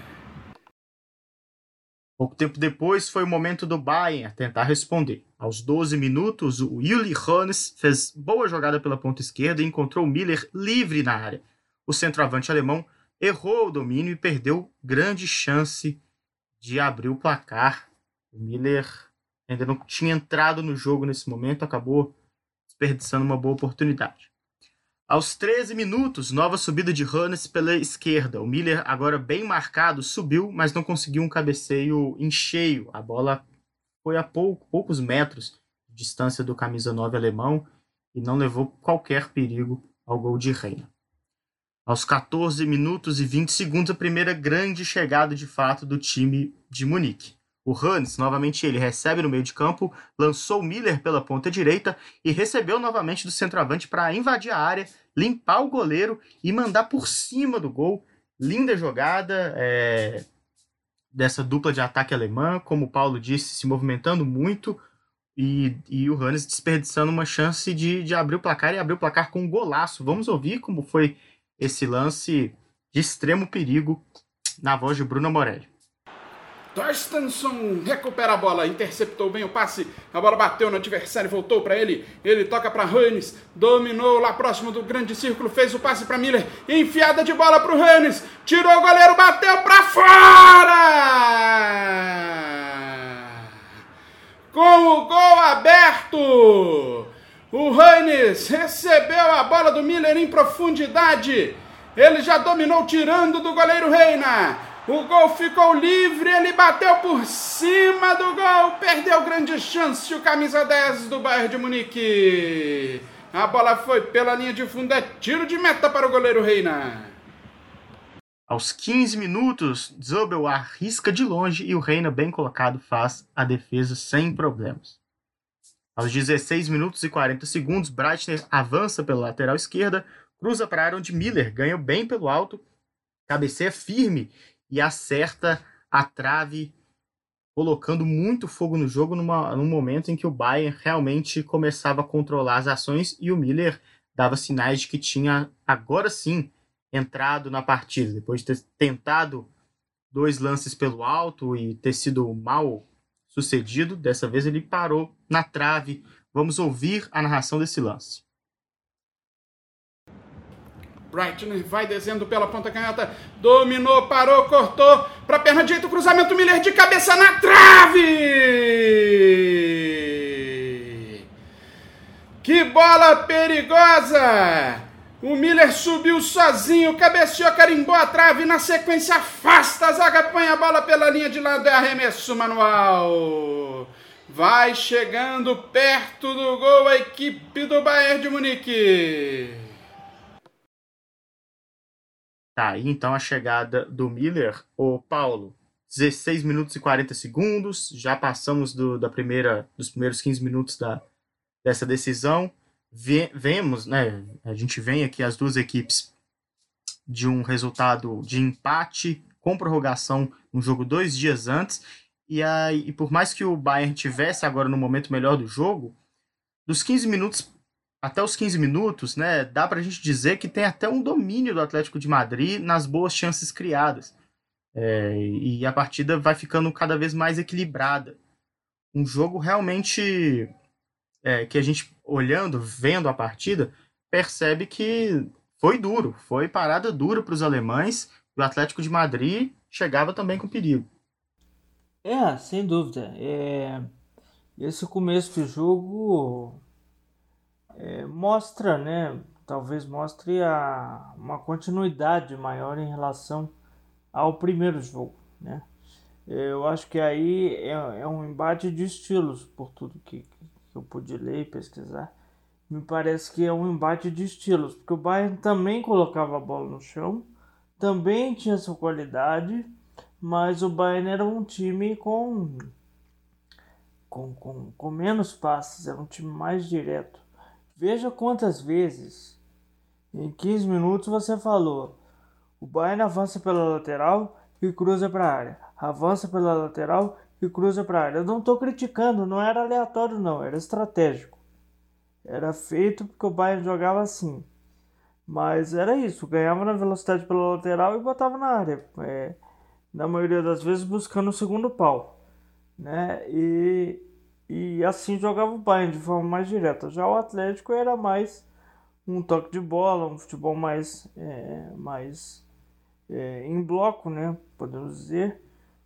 Pouco tempo depois foi o momento do Bayern tentar responder. Aos 12 minutos, o Uli Hoeneß fez boa jogada pela ponta esquerda e encontrou Miller livre na área. O centroavante alemão errou o domínio e perdeu grande chance de abrir o placar. O Miller ainda não tinha entrado no jogo nesse momento, acabou desperdiçando uma boa oportunidade. Aos 13 minutos, nova subida de Hannes pela esquerda. O Miller, agora bem marcado, subiu, mas não conseguiu um cabeceio em cheio. A bola foi a pouco, poucos metros de distância do camisa 9 alemão e não levou qualquer perigo ao gol de Reina. Aos 14 minutos e 20 segundos, a primeira grande chegada de fato do time de Munique. O Hans, novamente ele, recebe no meio de campo, lançou Miller pela ponta direita e recebeu novamente do centroavante para invadir a área, limpar o goleiro e mandar por cima do gol. Linda jogada é, dessa dupla de ataque alemã, como o Paulo disse, se movimentando muito e, e o Hannes desperdiçando uma chance de, de abrir o placar e abrir o placar com um golaço. Vamos ouvir como foi esse lance de extremo perigo na voz de Bruno Morelli. Torstensson recupera a bola, interceptou bem o passe, a bola bateu no adversário, voltou para ele, ele toca para Hannes, dominou lá próximo do grande círculo, fez o passe para Miller, enfiada de bola para o Hannes, tirou o goleiro, bateu para fora! Com o gol aberto, o Hannes recebeu a bola do Miller em profundidade, ele já dominou tirando do goleiro Reina, o gol ficou livre, ele bateu por cima do gol, perdeu grande chance o camisa 10 do Bayern de Munique. A bola foi pela linha de fundo, é tiro de meta para o goleiro Reina. Aos 15 minutos, Zobel arrisca de longe e o Reina, bem colocado, faz a defesa sem problemas. Aos 16 minutos e 40 segundos, Breitner avança pela lateral esquerda, cruza para a área onde Miller ganha bem pelo alto, cabeceia firme e acerta a trave, colocando muito fogo no jogo numa, num momento em que o Bayern realmente começava a controlar as ações e o Miller dava sinais de que tinha agora sim entrado na partida, depois de ter tentado dois lances pelo alto e ter sido mal sucedido, dessa vez ele parou na trave. Vamos ouvir a narração desse lance. Breitner vai descendo pela ponta canhota, dominou, parou, cortou para a perna direita, cruzamento Miller de cabeça na trave! Que bola perigosa! O Miller subiu sozinho, cabeceou, carimbou a trave, na sequência afasta a zaga, põe a bola pela linha de lado, é arremesso manual. Vai chegando perto do gol a equipe do Bayern de Munique. Tá aí então a chegada do Miller, o Paulo. 16 minutos e 40 segundos, já passamos do, da primeira, dos primeiros 15 minutos da, dessa decisão. Vemos, né? A gente vem aqui as duas equipes de um resultado de empate com prorrogação no jogo dois dias antes. E, aí, e por mais que o Bayern tivesse agora no momento melhor do jogo, dos 15 minutos até os 15 minutos, né, dá pra gente dizer que tem até um domínio do Atlético de Madrid nas boas chances criadas. É, e a partida vai ficando cada vez mais equilibrada. Um jogo realmente é, que a gente, olhando, vendo a partida, percebe que foi duro, foi parada dura para os alemães. O Atlético de Madrid chegava também com perigo. É, sem dúvida. É... Esse começo do jogo é, mostra, né? Talvez mostre a, uma continuidade maior em relação ao primeiro jogo, né? Eu acho que aí é, é um embate de estilos, por tudo que, que eu pude ler e pesquisar. Me parece que é um embate de estilos, porque o Bayern também colocava a bola no chão, também tinha sua qualidade, mas o Bayern era um time com, com, com, com menos passes, era um time mais direto. Veja quantas vezes em 15 minutos você falou: o Bayern avança pela lateral e cruza para a área, avança pela lateral e cruza para a área. Eu não estou criticando, não era aleatório, não, era estratégico. Era feito porque o Bayern jogava assim. Mas era isso, ganhava na velocidade pela lateral e botava na área. É, na maioria das vezes buscando o segundo pau. Né? E e assim jogava o Bayern de forma mais direta. Já o Atlético era mais um toque de bola, um futebol mais, é, mais é, em bloco, né? Podemos dizer.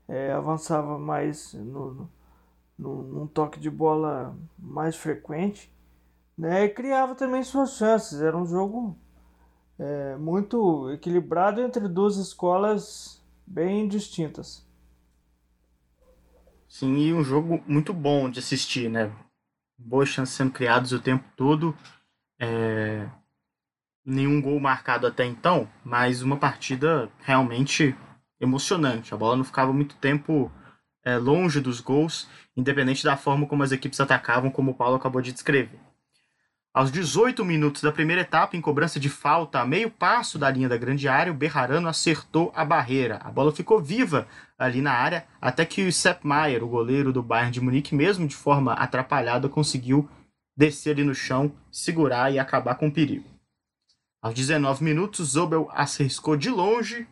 É, avançava mais no, no, num toque de bola mais frequente. Né? E criava também suas chances. Era um jogo é, muito equilibrado entre duas escolas bem distintas. Sim, e um jogo muito bom de assistir, né? Boas chances sendo criadas o tempo todo. É... Nenhum gol marcado até então, mas uma partida realmente emocionante. A bola não ficava muito tempo é, longe dos gols, independente da forma como as equipes atacavam, como o Paulo acabou de descrever. Aos 18 minutos da primeira etapa, em cobrança de falta a meio passo da linha da grande área, o Berrarano acertou a barreira. A bola ficou viva ali na área, até que o Sepp Maier, o goleiro do Bayern de Munique, mesmo de forma atrapalhada, conseguiu descer ali no chão, segurar e acabar com o perigo. Aos 19 minutos, Zobel arriscou de longe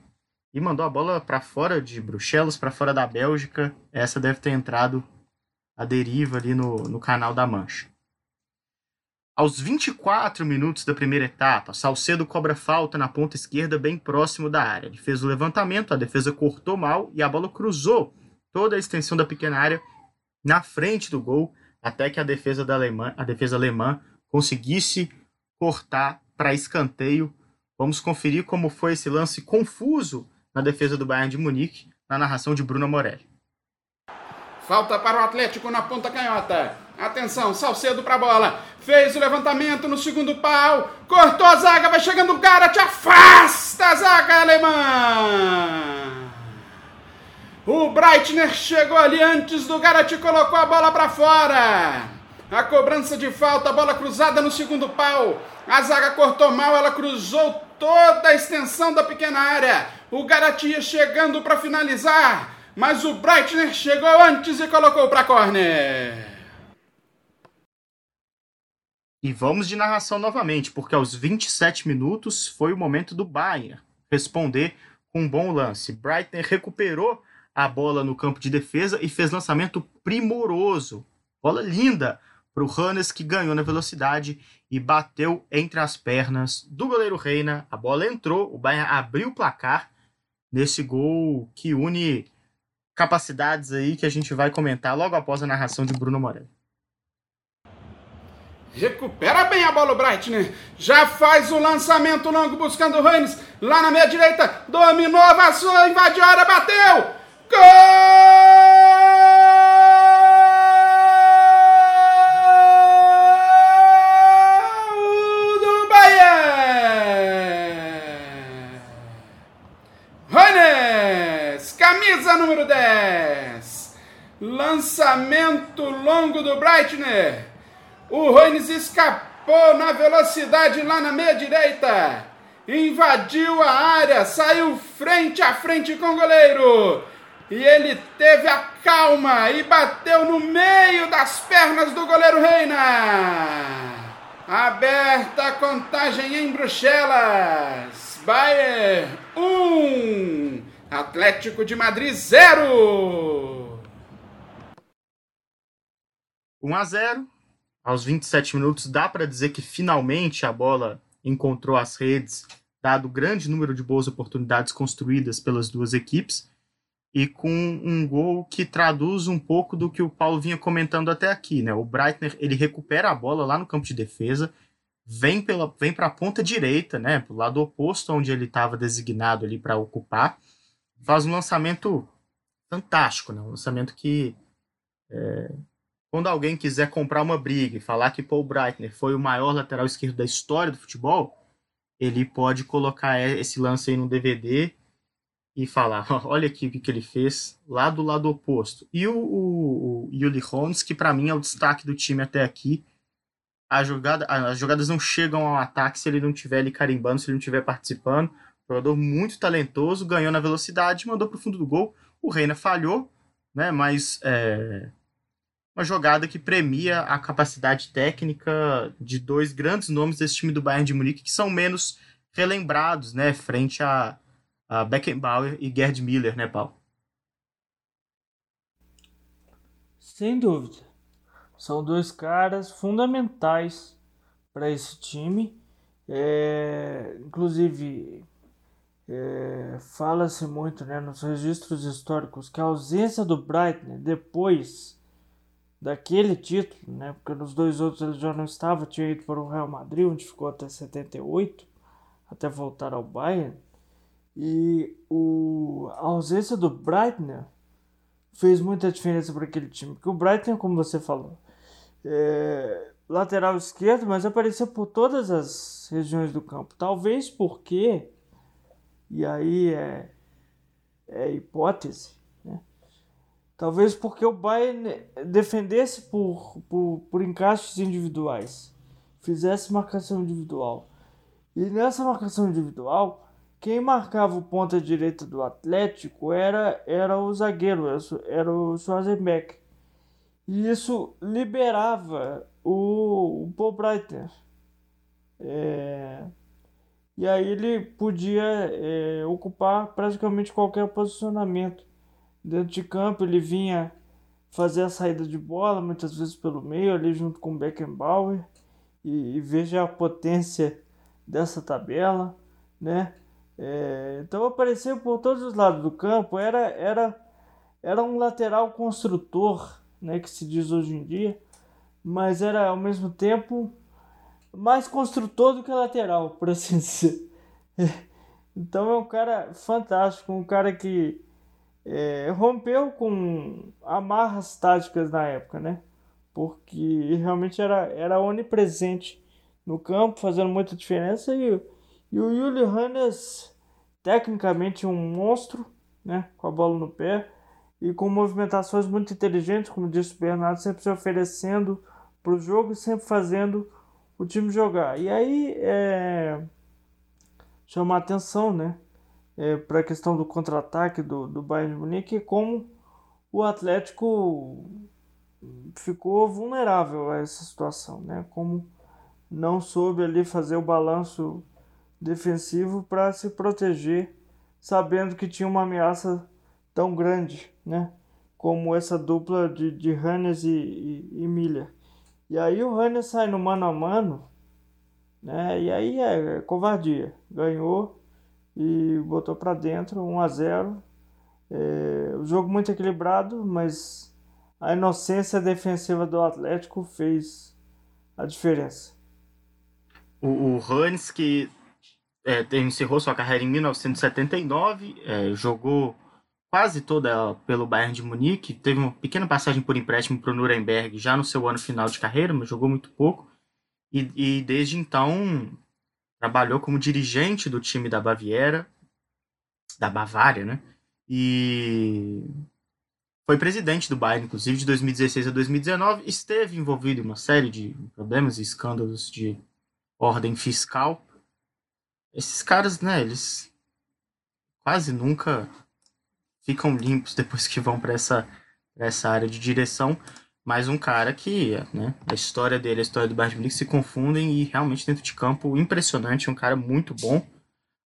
e mandou a bola para fora de Bruxelas, para fora da Bélgica. Essa deve ter entrado a deriva ali no, no canal da Mancha. Aos 24 minutos da primeira etapa, Salcedo cobra falta na ponta esquerda, bem próximo da área. Ele fez o levantamento, a defesa cortou mal e a bola cruzou toda a extensão da pequena área na frente do gol, até que a defesa, da alemã, a defesa alemã conseguisse cortar para escanteio. Vamos conferir como foi esse lance confuso na defesa do Bayern de Munique, na narração de Bruno Morelli. Falta para o Atlético na ponta canhota. Atenção, Salcedo para a bola. Fez o levantamento no segundo pau. Cortou a zaga, vai chegando o cara, te afasta a zaga alemã. O Breitner chegou ali antes do Garati colocou a bola para fora. A cobrança de falta, bola cruzada no segundo pau. A zaga cortou mal, ela cruzou toda a extensão da pequena área. O Garatia chegando para finalizar, mas o Breitner chegou antes e colocou para corner. E vamos de narração novamente, porque aos 27 minutos foi o momento do Bayern responder com um bom lance. Breitner recuperou a bola no campo de defesa e fez lançamento primoroso. Bola linda para o Hannes, que ganhou na velocidade e bateu entre as pernas do goleiro Reina. A bola entrou, o Bayern abriu o placar nesse gol que une capacidades aí que a gente vai comentar logo após a narração de Bruno Morelli. Recupera bem a bola o Breitner. Já faz o lançamento longo buscando o Reines. Lá na meia direita. Dominou, avançou, invadiu a área, bateu. Gol do Bahia. Reines, camisa número 10. Lançamento longo do Breitner. O Roines escapou na velocidade lá na meia direita. Invadiu a área, saiu frente a frente com o goleiro. E ele teve a calma e bateu no meio das pernas do goleiro Reina. Aberta a contagem em Bruxelas. Bayern 1, um, Atlético de Madrid 0. 1 a 0. Aos 27 minutos dá para dizer que finalmente a bola encontrou as redes, dado o grande número de boas oportunidades construídas pelas duas equipes e com um gol que traduz um pouco do que o Paulo vinha comentando até aqui, né? O Breitner, ele recupera a bola lá no campo de defesa, vem pela vem para a ponta direita, né, pro lado oposto onde ele estava designado ali para ocupar, faz um lançamento fantástico, né? Um lançamento que é, quando alguém quiser comprar uma briga e falar que Paul Breitner foi o maior lateral esquerdo da história do futebol, ele pode colocar esse lance aí no DVD e falar, olha aqui o que, ele fez lá do lado oposto. E o, o, o Yuli Holmes, que para mim é o destaque do time até aqui, a jogada, as jogadas não chegam ao ataque se ele não estiver ali carimbando, se ele não estiver participando. Jogador muito talentoso, ganhou na velocidade, mandou para o fundo do gol. O Reina falhou, né? Mas é uma jogada que premia a capacidade técnica de dois grandes nomes desse time do Bayern de Munique que são menos relembrados, né? Frente a uh, Beckenbauer e Gerd Miller, né, Paulo? Sem dúvida. São dois caras fundamentais para esse time. É, inclusive, é, fala-se muito né, nos registros históricos que a ausência do Brighton depois daquele título, né, porque nos dois outros ele já não estava, tinha ido para o Real Madrid, onde ficou até 78, até voltar ao Bayern, e o, a ausência do Breitner fez muita diferença para aquele time. Porque o Breitner, como você falou, é lateral esquerdo, mas aparecia por todas as regiões do campo. Talvez porque, e aí é, é hipótese, né? talvez porque o Bayern defendesse por, por, por encaixes individuais, fizesse marcação individual. E nessa marcação individual, quem marcava o ponta direita do Atlético era, era o zagueiro, era o Schwarzenbeck. E isso liberava o, o Paul Breitner. É, e aí ele podia é, ocupar praticamente qualquer posicionamento. Dentro de campo ele vinha fazer a saída de bola, muitas vezes pelo meio, ali junto com o Beckenbauer. E, e veja a potência dessa tabela, né? É, então aparecia por todos os lados do campo, era, era, era um lateral construtor, né, que se diz hoje em dia, mas era ao mesmo tempo mais construtor do que lateral, por assim dizer. Então é um cara fantástico, um cara que é, rompeu com amarras táticas na época, né? Porque realmente era, era onipresente no campo, fazendo muita diferença e e o Yuli Hannes, tecnicamente um monstro, né, com a bola no pé e com movimentações muito inteligentes, como disse o Bernardo, sempre se oferecendo para o jogo e sempre fazendo o time jogar. E aí é, chama a atenção né, é, para a questão do contra-ataque do, do Bayern de Munique como o Atlético ficou vulnerável a essa situação, né? Como não soube ali fazer o balanço defensivo para se proteger, sabendo que tinha uma ameaça tão grande, né? Como essa dupla de, de Hannes e, e, e Miller. E aí o Hannes sai no mano a mano, né? E aí é, é covardia. Ganhou e botou para dentro 1 a 0. É, o jogo muito equilibrado, mas a inocência defensiva do Atlético fez a diferença. O, o Hannes que é, encerrou sua carreira em 1979, é, jogou quase toda pelo Bayern de Munique, teve uma pequena passagem por empréstimo para o Nuremberg já no seu ano final de carreira, mas jogou muito pouco. E, e desde então trabalhou como dirigente do time da Baviera, da Bavária, né? E foi presidente do Bayern, inclusive, de 2016 a 2019. Esteve envolvido em uma série de problemas e escândalos de ordem fiscal. Esses caras, né, eles quase nunca ficam limpos depois que vão para essa, essa área de direção. Mas um cara que, né, a história dele, a história do Bayern se confundem e realmente dentro de campo impressionante, um cara muito bom.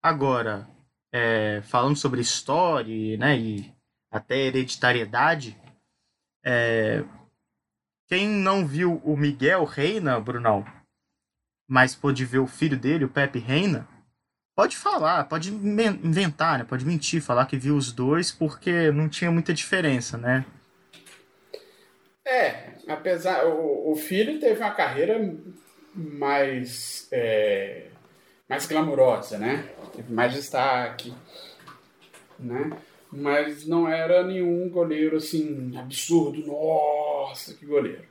Agora, é, falando sobre história, né, e até hereditariedade, é, quem não viu o Miguel Reina, Brunão, mas pôde ver o filho dele, o Pepe Reina, pode falar, pode inventar, né? Pode mentir, falar que viu os dois porque não tinha muita diferença, né? É, apesar o, o filho teve uma carreira mais é, mais glamurosa, né? Teve mais destaque, né? Mas não era nenhum goleiro assim absurdo, nossa, que goleiro.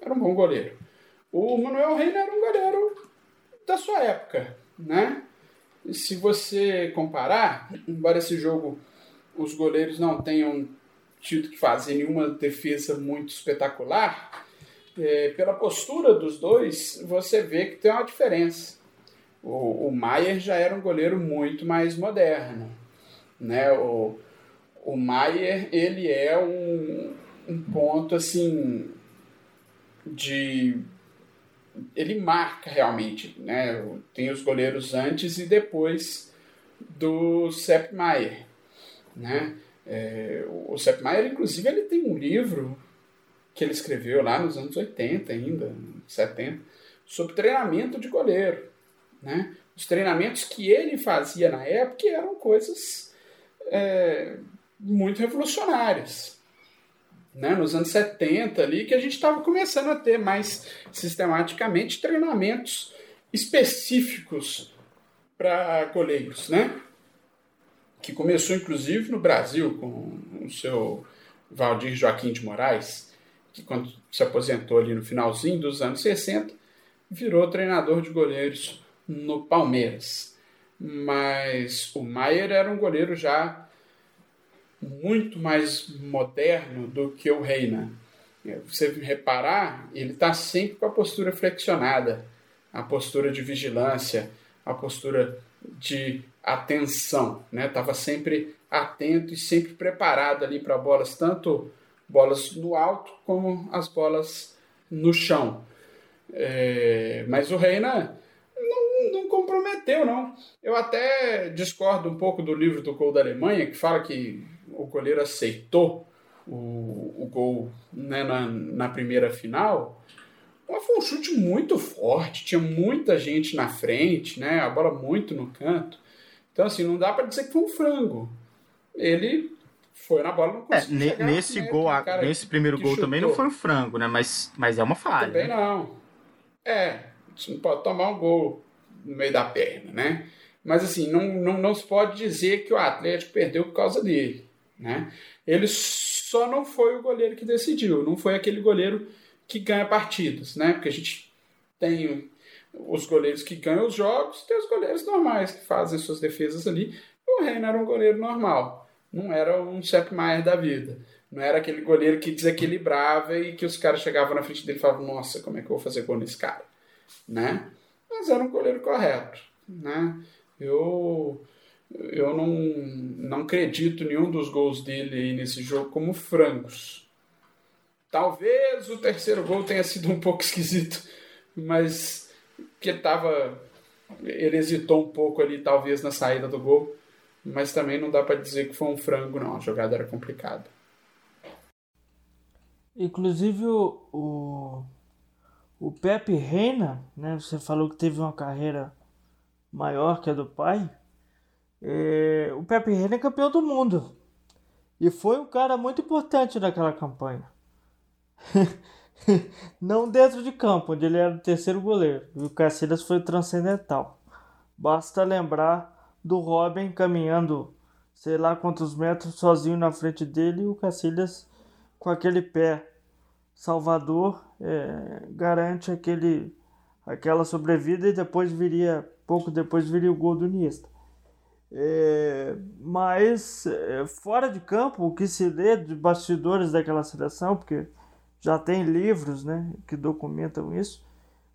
Era um bom goleiro. O Manuel Reina era um goleiro da sua época, né? Se você comparar, embora esse jogo os goleiros não tenham tido que fazer nenhuma defesa muito espetacular, é, pela postura dos dois, você vê que tem uma diferença. O, o Maier já era um goleiro muito mais moderno. Né? O, o Maier ele é um, um ponto assim de ele marca realmente, né? Tem os goleiros antes e depois do Sepp Maier, né? É, o Sepp Maier, inclusive, ele tem um livro que ele escreveu lá nos anos 80 ainda, 70, sobre treinamento de goleiro, né? Os treinamentos que ele fazia na época eram coisas é, muito revolucionárias né, nos anos 70 ali, que a gente estava começando a ter mais sistematicamente treinamentos específicos para goleiros, né? Que começou inclusive no Brasil com o seu Valdir Joaquim de Moraes, que quando se aposentou ali no finalzinho dos anos 60, virou treinador de goleiros no Palmeiras. Mas o Maier era um goleiro já muito mais moderno do que o Reina. É, você reparar, ele está sempre com a postura flexionada, a postura de vigilância, a postura de atenção, né? Tava sempre atento e sempre preparado ali para bolas, tanto bolas no alto como as bolas no chão. É, mas o Reina não, não, comprometeu, não. Eu até discordo um pouco do livro do Gol da Alemanha, que fala que o goleiro aceitou o, o gol né, na, na primeira final, mas foi um chute muito forte, tinha muita gente na frente, né, a bola muito no canto. Então, assim, não dá para dizer que foi um frango. Ele foi na bola, não é, conseguiu é, Nesse gol, nesse primeiro gol chutou. também não foi um frango, né, mas, mas é uma falha. Também né? não. É, você não pode tomar um gol no meio da perna, né? Mas, assim, não, não, não se pode dizer que o Atlético perdeu por causa dele. Né? Ele só não foi o goleiro que decidiu, não foi aquele goleiro que ganha partidas, né? Porque a gente tem os goleiros que ganham os jogos, tem os goleiros normais que fazem suas defesas ali. O Reino era um goleiro normal, não era um Sepp Maier da vida. Não era aquele goleiro que desequilibrava e que os caras chegavam na frente dele e falavam, nossa, como é que eu vou fazer gol nesse cara? Né? Mas era um goleiro correto. Né? Eu eu não, não acredito nenhum dos gols dele nesse jogo como frangos. Talvez o terceiro gol tenha sido um pouco esquisito, mas que tava. Ele hesitou um pouco ali, talvez, na saída do gol. Mas também não dá para dizer que foi um frango, não. A jogada era complicada. Inclusive o, o Pepe Reina, né? Você falou que teve uma carreira maior que a do pai. É, o Pepe Reina é campeão do mundo. E foi um cara muito importante naquela campanha. Não dentro de campo, onde ele era o terceiro goleiro. E o Cacilhas foi transcendental. Basta lembrar do Robin caminhando sei lá quantos metros sozinho na frente dele e o Cacilhas com aquele pé salvador é, garante aquele aquela sobrevida e depois viria pouco depois viria o gol do Niesta É, mas é, fora de campo, o que se lê de bastidores daquela seleção, porque já tem livros né, que documentam isso,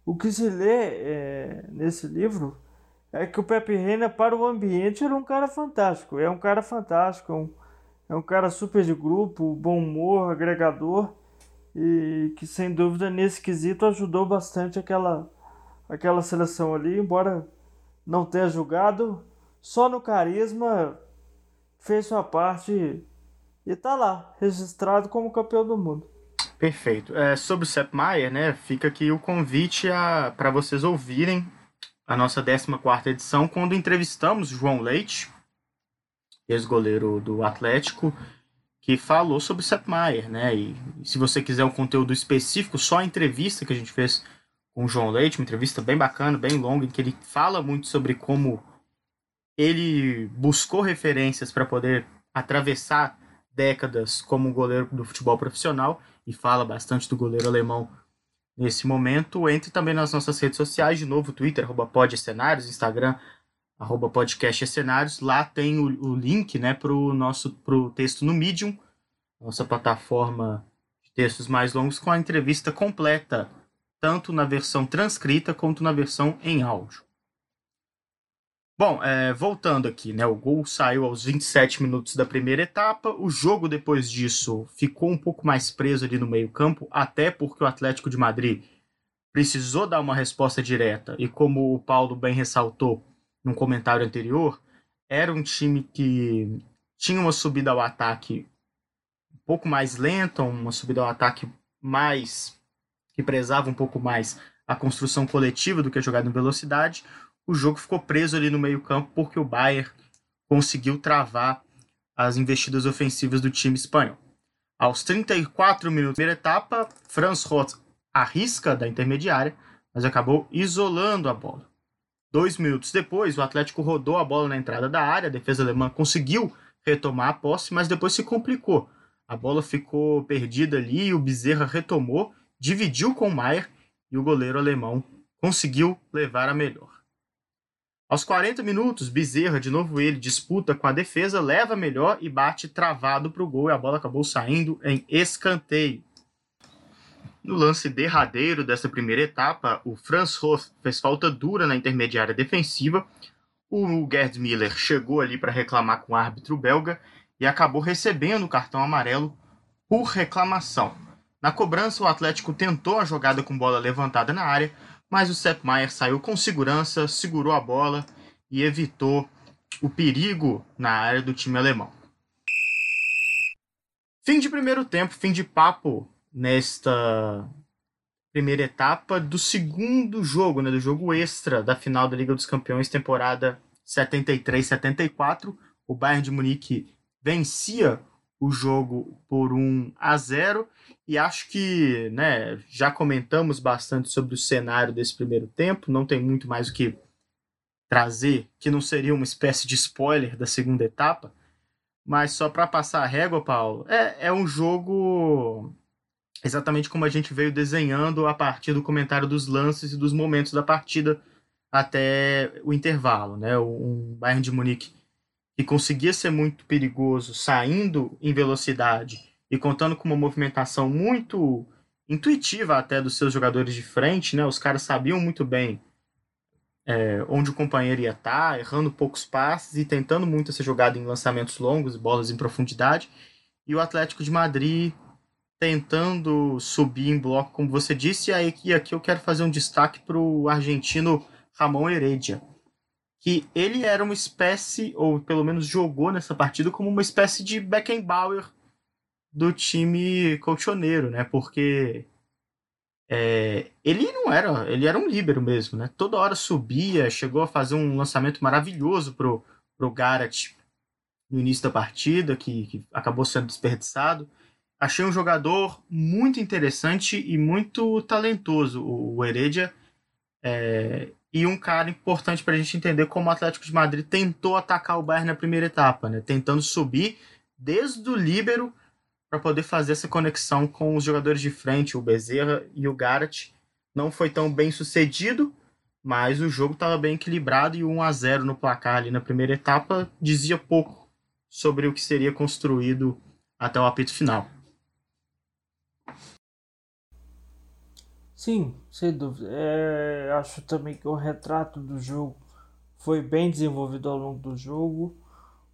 o que se lê é, nesse livro é que o Pepe Reina, para o ambiente, era um cara fantástico. É um cara fantástico, é um, é um cara super de grupo, bom humor, agregador, e que sem dúvida nesse quesito ajudou bastante aquela, aquela seleção ali, embora não tenha julgado, só no carisma fez sua parte e tá lá, registrado como campeão do mundo. Perfeito. É, sobre o Sepp Maier, né, fica aqui o convite para vocês ouvirem a nossa 14 edição, quando entrevistamos João Leite, ex-goleiro do Atlético, que falou sobre o Sepp Maier, né? E, se você quiser um conteúdo específico, só a entrevista que a gente fez com o João Leite, uma entrevista bem bacana, bem longa, em que ele fala muito sobre como ele buscou referências para poder atravessar décadas como goleiro do futebol profissional e fala bastante do goleiro alemão nesse momento. Entre também nas nossas redes sociais, de novo, Twitter, arroba Instagram, arroba. Lá tem o, o link né, para o nosso pro texto no Medium, nossa plataforma de textos mais longos, com a entrevista completa, tanto na versão transcrita quanto na versão em áudio. Bom, é, voltando aqui, né? O gol saiu aos 27 minutos da primeira etapa. O jogo depois disso ficou um pouco mais preso ali no meio-campo, até porque o Atlético de Madrid precisou dar uma resposta direta. E como o Paulo bem ressaltou num comentário anterior, era um time que tinha uma subida ao ataque um pouco mais lenta, uma subida ao ataque mais que prezava um pouco mais a construção coletiva do que a jogada em velocidade o jogo ficou preso ali no meio-campo porque o Bayern conseguiu travar as investidas ofensivas do time espanhol. Aos 34 minutos da primeira etapa, Franz Roth arrisca da intermediária, mas acabou isolando a bola. Dois minutos depois, o Atlético rodou a bola na entrada da área, a defesa alemã conseguiu retomar a posse, mas depois se complicou. A bola ficou perdida ali, o Bezerra retomou, dividiu com o Maier e o goleiro alemão conseguiu levar a melhor. Aos 40 minutos, Bezerra, de novo ele, disputa com a defesa, leva melhor e bate travado para o gol e a bola acabou saindo em escanteio. No lance derradeiro dessa primeira etapa, o Franz Roth fez falta dura na intermediária defensiva. O Gerd Miller chegou ali para reclamar com o árbitro belga e acabou recebendo o cartão amarelo por reclamação. Na cobrança, o Atlético tentou a jogada com bola levantada na área, mas o Sepp saiu com segurança, segurou a bola e evitou o perigo na área do time alemão. Fim de primeiro tempo, fim de papo nesta primeira etapa do segundo jogo, né, do jogo extra da final da Liga dos Campeões, temporada 73-74. O Bayern de Munique vencia o jogo por 1 a 0 e acho que, né, já comentamos bastante sobre o cenário desse primeiro tempo, não tem muito mais o que trazer, que não seria uma espécie de spoiler da segunda etapa, mas só para passar a régua, Paulo, é, é um jogo exatamente como a gente veio desenhando a partir do comentário dos lances e dos momentos da partida até o intervalo, né? Um Bayern de Munique que conseguia ser muito perigoso saindo em velocidade e contando com uma movimentação muito intuitiva até dos seus jogadores de frente, né? Os caras sabiam muito bem é, onde o companheiro ia estar, tá, errando poucos passes e tentando muito essa jogada em lançamentos longos, bolas em profundidade. E o Atlético de Madrid tentando subir em bloco, como você disse. E aí, e aqui eu quero fazer um destaque para o argentino Ramon Heredia, que ele era uma espécie, ou pelo menos jogou nessa partida, como uma espécie de Beckenbauer do time colchoneiro, né? Porque é, ele não era, ele era um líbero mesmo, né? Toda hora subia, chegou a fazer um lançamento maravilhoso pro, pro Garrett no início da partida, que, que acabou sendo desperdiçado. Achei um jogador muito interessante e muito talentoso, o, o Heredia, é, e um cara importante para a gente entender como o Atlético de Madrid tentou atacar o Bayern na primeira etapa, né? Tentando subir desde o líbero para poder fazer essa conexão com os jogadores de frente, o Bezerra e o Garrett. Não foi tão bem sucedido, mas o jogo estava bem equilibrado e 1 a 0 no placar ali na primeira etapa dizia pouco sobre o que seria construído até o apito final. Sim, sem dúvida. É, acho também que o retrato do jogo foi bem desenvolvido ao longo do jogo.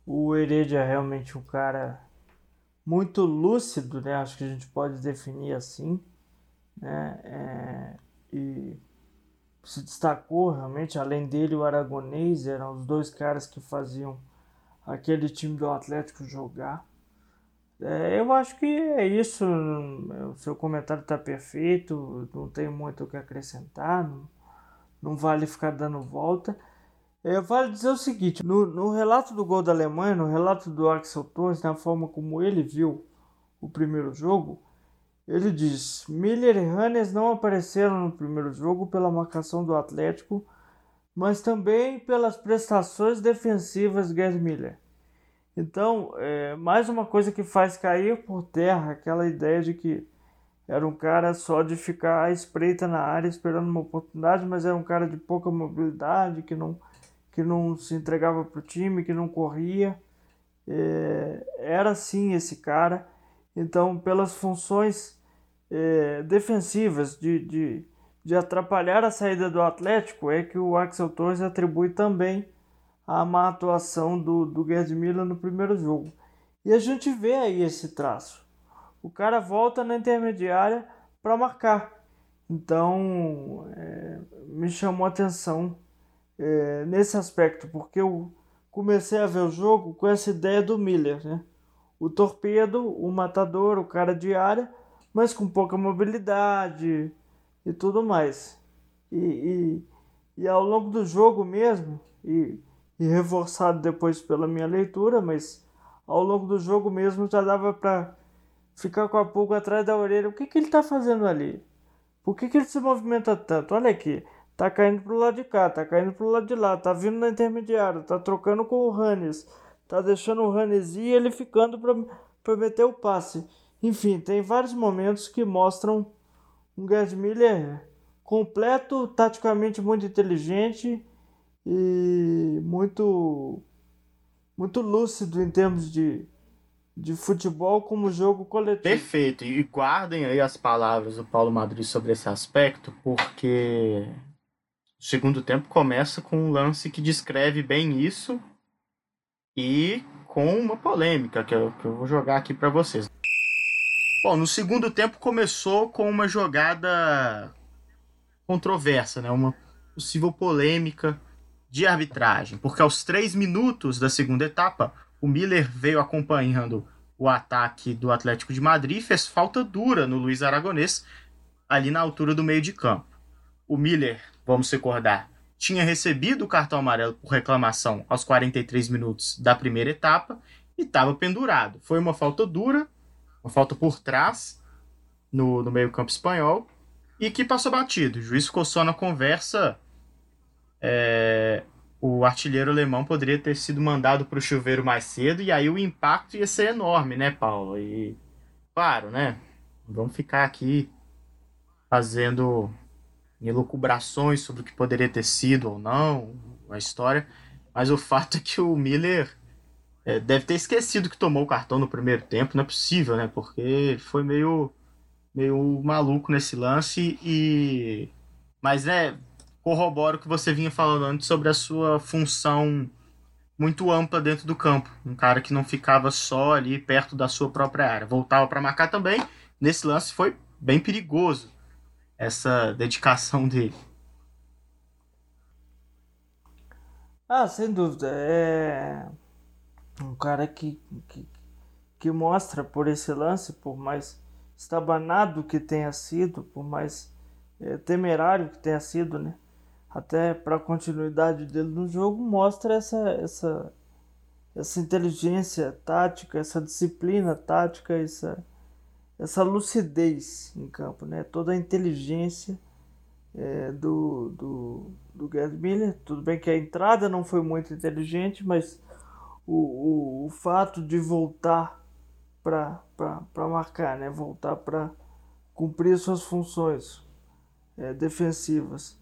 O Heredia é realmente um cara muito lúcido, né? Acho que a gente pode definir assim, né? É, e se destacou realmente, além dele, o Aragonês eram os dois caras que faziam aquele time do Atlético jogar. É, eu acho que é isso. O seu comentário está perfeito, não tem muito o que acrescentar, não, não vale ficar dando volta. É, vale dizer o seguinte: no, no relato do gol da Alemanha, no relato do Axel Torres, na forma como ele viu o primeiro jogo, ele diz: Miller e Hannes não apareceram no primeiro jogo pela marcação do Atlético, mas também pelas prestações defensivas de Miller. Então, é, mais uma coisa que faz cair por terra aquela ideia de que era um cara só de ficar à espreita na área esperando uma oportunidade, mas era um cara de pouca mobilidade, que não, que não se entregava para o time, que não corria. É, era sim esse cara. Então, pelas funções é, defensivas de, de, de atrapalhar a saída do Atlético é que o Axel Torres atribui também a má atuação do, do Gerd Miller no primeiro jogo. E a gente vê aí esse traço. O cara volta na intermediária para marcar. Então, é, me chamou a atenção é, nesse aspecto, porque eu comecei a ver o jogo com essa ideia do Miller, né? O torpedo, o matador, o cara de área, mas com pouca mobilidade e tudo mais. E, e, e ao longo do jogo mesmo, e, e reforçado depois pela minha leitura, mas ao longo do jogo mesmo já dava para ficar com a pulga atrás da orelha. O que, que ele está fazendo ali? Por que, que ele se movimenta tanto? Olha aqui, tá caindo pro lado de cá, tá caindo pro lado de lá, tá vindo na intermediária, tá trocando com o Hannes, tá deixando o Hannes ir e ele ficando para meter o passe. Enfim, tem vários momentos que mostram um Gerd Miller completo, taticamente muito inteligente e muito muito lúcido em termos de, de futebol como jogo coletivo. Perfeito. E guardem aí as palavras do Paulo Madrid sobre esse aspecto, porque o segundo tempo começa com um lance que descreve bem isso e com uma polêmica que eu, que eu vou jogar aqui para vocês. Bom, no segundo tempo começou com uma jogada controversa, né? Uma possível polêmica de arbitragem, porque aos três minutos da segunda etapa, o Miller veio acompanhando o ataque do Atlético de Madrid e fez falta dura no Luiz Aragonês, ali na altura do meio de campo. O Miller, vamos recordar, tinha recebido o cartão amarelo por reclamação aos 43 minutos da primeira etapa e estava pendurado. Foi uma falta dura, uma falta por trás no, no meio-campo espanhol e que passou batido. O juiz ficou só na conversa. É, o artilheiro alemão poderia ter sido mandado para o chuveiro mais cedo e aí o impacto ia ser enorme, né, Paulo? E claro, né? Vamos ficar aqui fazendo elucubrações sobre o que poderia ter sido ou não a história, mas o fato é que o Miller é, deve ter esquecido que tomou o cartão no primeiro tempo, não é possível, né? Porque foi meio, meio maluco nesse lance e. Mas é. Corroboro o que você vinha falando antes sobre a sua função muito ampla dentro do campo. Um cara que não ficava só ali perto da sua própria área. Voltava para marcar também. Nesse lance foi bem perigoso essa dedicação dele. Ah, sem dúvida. É um cara que, que, que mostra por esse lance, por mais estabanado que tenha sido, por mais é, temerário que tenha sido, né? Até para a continuidade dele no jogo, mostra essa, essa, essa inteligência tática, essa disciplina tática, essa, essa lucidez em campo, né? Toda a inteligência é, do, do, do Gerd Miller. Tudo bem que a entrada não foi muito inteligente, mas o, o, o fato de voltar para marcar, né? voltar para cumprir suas funções é, defensivas.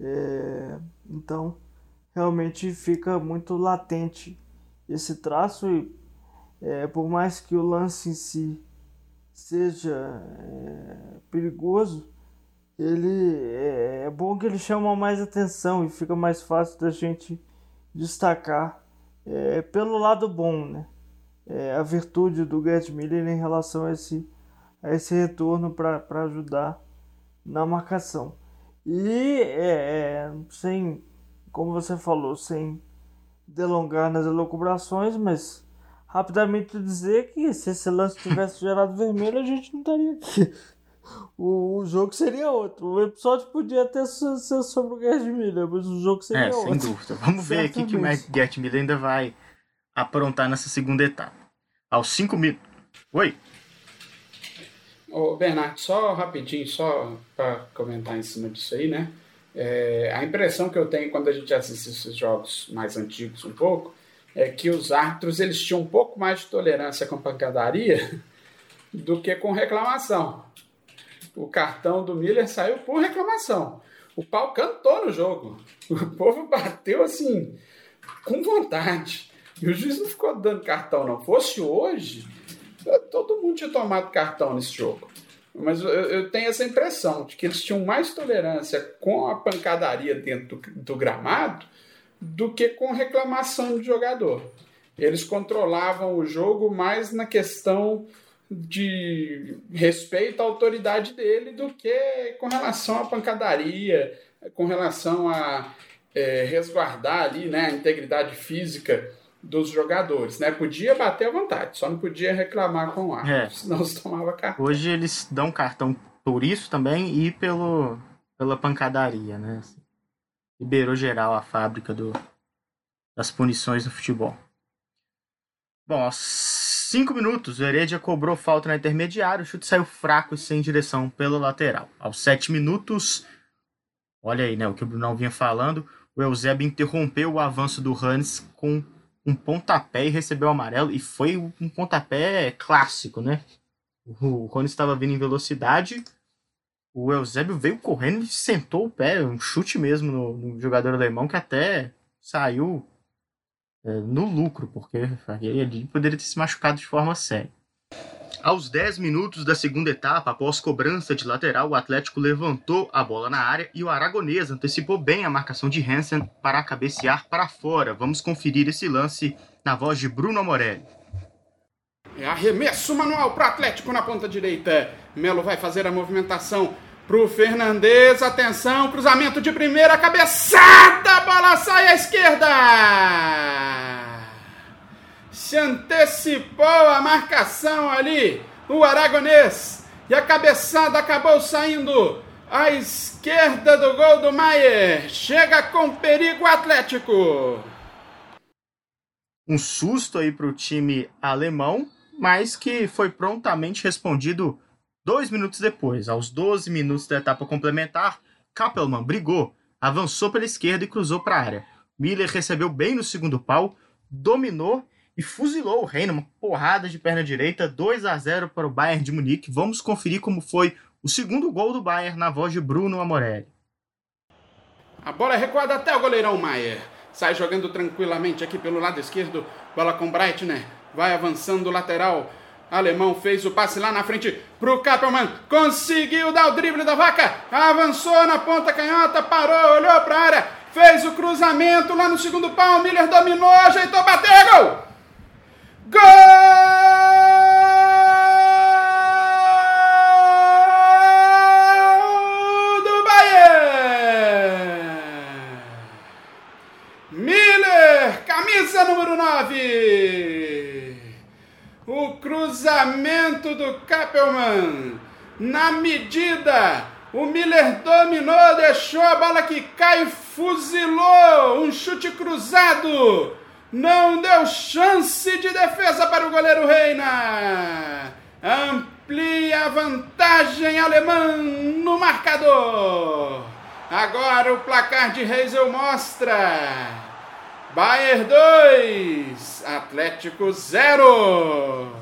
É, então, realmente fica muito latente esse traço e é, por mais que o lance em si seja é, perigoso, ele é, é, bom que ele chama mais atenção e fica mais fácil da gente destacar é, pelo lado bom, né? É, a virtude do Gerd Miller em relação a esse, a esse retorno para ajudar na marcação. E é, é, sem, como você falou, sem delongar nas elucubrações, mas rapidamente dizer que se esse lance tivesse gerado vermelho, a gente não estaria aqui. O, o jogo seria outro. O episódio podia até ser sobre o Gert Miller, mas o jogo seria é, outro. Sem dúvida. Vamos ver aqui que o Gert Miller ainda vai aprontar nessa segunda etapa. Aos 5 minutos. Oi. Ô, Bernardo, só rapidinho, só para comentar em cima disso aí, né? É, a impressão que eu tenho quando a gente assiste esses jogos mais antigos um pouco é que os árbitros eles tinham um pouco mais de tolerância com pancadaria do que com reclamação. O cartão do Miller saiu por reclamação. O pau cantou no jogo. O povo bateu assim, com vontade. E o juiz não ficou dando cartão, não. Fosse hoje, todo mundo tinha tomado cartão nesse jogo. Mas eu, eu, tenho essa impressão de que eles tinham mais tolerância com a pancadaria dentro do, do gramado do que com reclamação de jogador. Eles controlavam o jogo mais na questão de respeito à autoridade dele do que com relação à pancadaria, com relação a é, resguardar ali né, a integridade física dos jogadores, né? Podia bater à vontade, só não podia reclamar com o árbitro, é. senão se tomava cartão. Hoje eles dão cartão por isso também e pelo, pela pancadaria, né? Liberou geral a fábrica do, das punições no futebol. Bom, aos 5 minutos, o Heredia cobrou falta na intermediária, o chute saiu fraco e sem direção pelo lateral. Aos 7 minutos, olha aí, né, o que o Brunão vinha falando, o Eusébio interrompeu o avanço do Hans com um pontapé e recebeu o amarelo. E foi um pontapé clássico, né? O Rony estava vindo em velocidade. O Eusébio veio correndo e sentou o pé, um chute mesmo no, no jogador alemão que até saiu é, no lucro, porque ele poderia ter se machucado de forma séria. Aos 10 minutos da segunda etapa, após cobrança de lateral, o Atlético levantou a bola na área e o Aragonês antecipou bem a marcação de Hansen para cabecear para fora. Vamos conferir esse lance na voz de Bruno Morelli. É arremesso manual para Atlético na ponta direita. Melo vai fazer a movimentação para o Fernandes. Atenção, cruzamento de primeira, cabeçada, bola sai à esquerda se antecipou a marcação ali, o aragonês, e a cabeçada acabou saindo à esquerda do gol do Maier. Chega com perigo Atlético. Um susto aí para o time alemão, mas que foi prontamente respondido dois minutos depois. Aos 12 minutos da etapa complementar, Kappelmann brigou, avançou pela esquerda e cruzou para a área. Miller recebeu bem no segundo pau, dominou e fuzilou o Reino, uma porrada de perna direita, 2 a 0 para o Bayern de Munique. Vamos conferir como foi o segundo gol do Bayern na voz de Bruno Amorelli. A bola é recuada até o goleirão Maier. Sai jogando tranquilamente aqui pelo lado esquerdo. Bola com Breitner. Vai avançando o lateral. Alemão fez o passe lá na frente pro Kappelmann. Conseguiu dar o drible da vaca. Avançou na ponta canhota. Parou, olhou para a área. Fez o cruzamento lá no segundo pau. Miller dominou, ajeitou, bateu, gol! Gol do Bayern! Miller, camisa número 9. O cruzamento do Kappelmann na medida. O Miller dominou, deixou a bola que cai, fuzilou, um chute cruzado não deu chance de defesa para o goleiro Reina. Amplia a vantagem alemã no marcador. Agora o placar de Reisel mostra. Bayern 2, Atlético 0.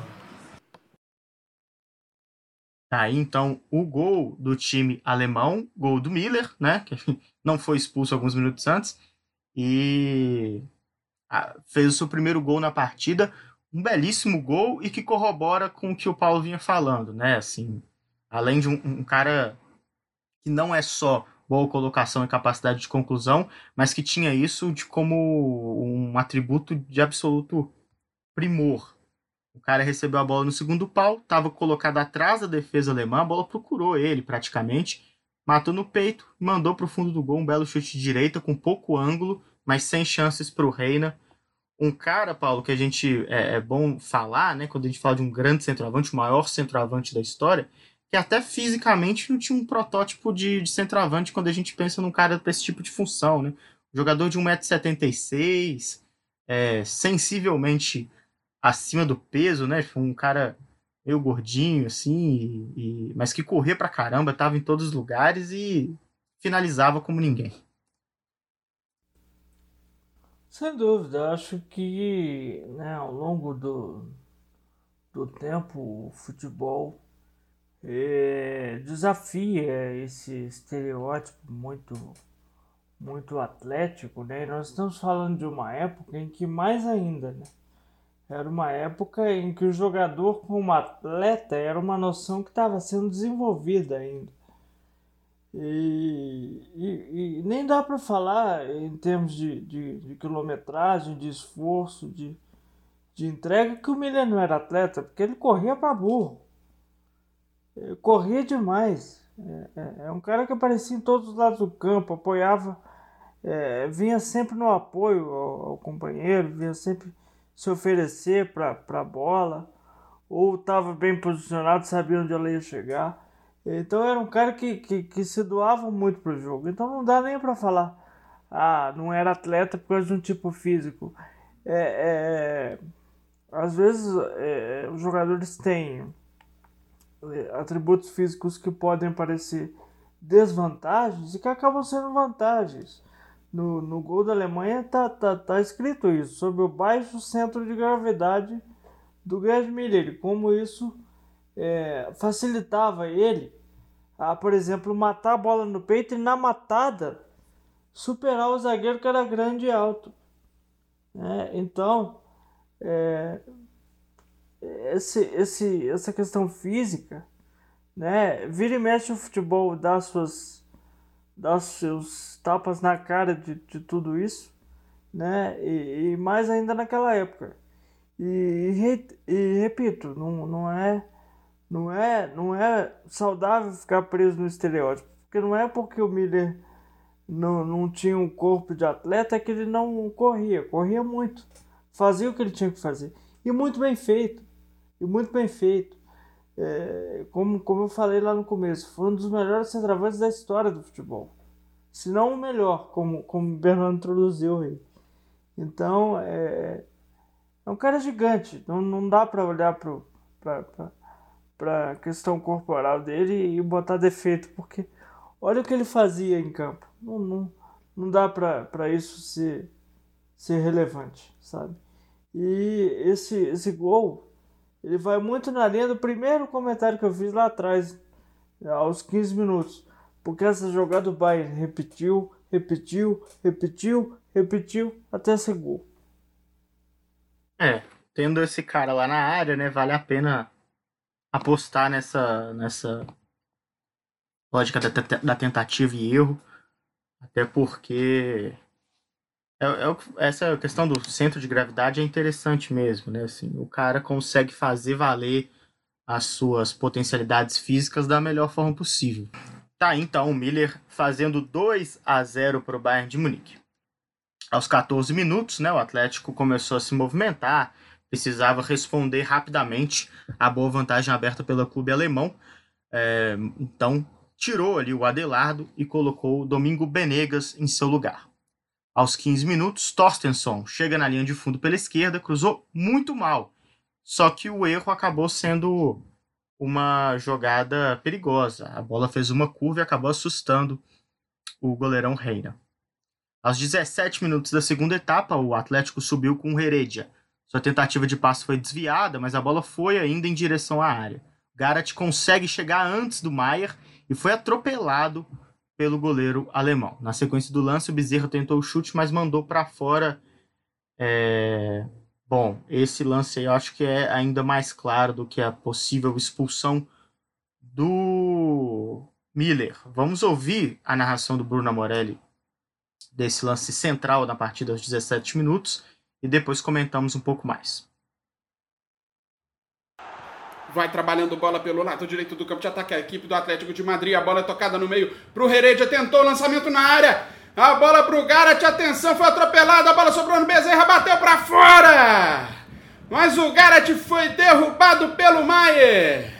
Tá aí então o gol do time alemão, gol do Miller, né? Que não foi expulso alguns minutos antes. E fez o seu primeiro gol na partida. Um belíssimo gol e que corrobora com o que o Paulo vinha falando, né? Assim, além de um, um cara que não é só boa colocação e capacidade de conclusão, mas que tinha isso de como um atributo de absoluto primor. O cara recebeu a bola no segundo pau, estava colocado atrás da defesa alemã, a bola procurou ele praticamente, matou no peito, mandou para o fundo do gol um belo chute de direita com pouco ângulo, mas sem chances para o Reina. Um cara, Paulo, que a gente é, é, bom falar, né, quando a gente fala de um grande centroavante, o maior centroavante da história, que até fisicamente não tinha um protótipo de, de centroavante quando a gente pensa num cara para esse tipo de função, né? Jogador de 1,76m, é, sensivelmente acima do peso, né? Um cara meio gordinho, assim, e, e, mas que corria pra caramba, tava em todos os lugares e finalizava como ninguém. Sem dúvida, acho que né, ao longo do, do tempo o futebol é, desafia esse estereótipo muito muito atlético, né? Nós estamos falando de uma época em que mais ainda, né? Era uma época em que o jogador como atleta era uma noção que estava sendo desenvolvida ainda. E, e, e nem dá para falar em termos de, de, de, quilometragem, de esforço, de, de entrega, que o Miller não era atleta, porque ele corria para burro. Corria demais. É, é, é, um cara que aparecia em todos os lados do campo, apoiava, é, vinha sempre no apoio ao, ao companheiro, vinha sempre se oferecer para a bola, ou estava bem posicionado, sabia onde ela ia chegar. Então era um cara que, que, que se doava muito para o jogo. Então não dá nem para falar, ah, não era atleta por causa de um tipo físico. É, é, às vezes os jogadores têm atributos físicos que podem parecer desvantagens e que acabam sendo vantagens no, no gol da Alemanha tá, tá, tá escrito isso, sobre o baixo centro de gravidade do Gerd Miller, como isso é, facilitava ele a, por exemplo, matar a bola no peito e na matada superar o zagueiro que era grande e alto. É, então, é, esse, esse, essa questão física, né, vira e mexe o futebol dá suas dá seus tapas na cara de, de tudo isso, né? E, e mais ainda naquela época. E, e, e, repito, não, não é não é não é saudável ficar preso no estereótipo, porque não é porque o Miller não, não tinha um corpo de atleta que ele não corria, corria muito, fazia o que ele tinha que fazer e muito bem feito, e muito bem feito. É, como, como eu falei lá no começo, foi um dos melhores centroavantes da história do futebol. Se não o melhor, como, como o Bernardo introduziu aí. Então, é, é um cara gigante. Não, não dá para olhar para a questão corporal dele e botar defeito, porque olha o que ele fazia em campo. Não, não, não dá para isso ser, ser relevante, sabe? E esse, esse gol ele vai muito na linha do primeiro comentário que eu fiz lá atrás, aos 15 minutos. Porque essa jogada o Bayern repetiu, repetiu, repetiu, repetiu até ser gol. É, tendo esse cara lá na área, né, vale a pena apostar nessa nessa lógica da, da tentativa e erro, até porque é, é, essa questão do centro de gravidade é interessante mesmo, né? Assim, o cara consegue fazer valer as suas potencialidades físicas da melhor forma possível. Tá então o Miller fazendo 2 a 0 para o Bayern de Munique. Aos 14 minutos, né, o Atlético começou a se movimentar, precisava responder rapidamente à boa vantagem aberta pelo clube alemão. É, então tirou ali o Adelardo e colocou o Domingo Benegas em seu lugar. Aos 15 minutos, Torstensson chega na linha de fundo pela esquerda, cruzou muito mal. Só que o erro acabou sendo uma jogada perigosa. A bola fez uma curva e acabou assustando o goleirão Reina. Aos 17 minutos da segunda etapa, o Atlético subiu com o Heredia. Sua tentativa de passe foi desviada, mas a bola foi ainda em direção à área. Garat consegue chegar antes do Maier e foi atropelado pelo goleiro alemão. Na sequência do lance, o Bezerra tentou o chute, mas mandou para fora. É... Bom, esse lance aí eu acho que é ainda mais claro do que a possível expulsão do Miller. Vamos ouvir a narração do Bruno Morelli desse lance central na partida aos 17 minutos e depois comentamos um pouco mais. Vai trabalhando bola pelo lado direito do campo de ataque. A equipe do Atlético de Madrid. A bola é tocada no meio pro Heredia. Tentou o lançamento na área. A bola pro Garat. Atenção, foi atropelada. A bola sobrou no Bezerra. Bateu para fora. Mas o Garat foi derrubado pelo Maier.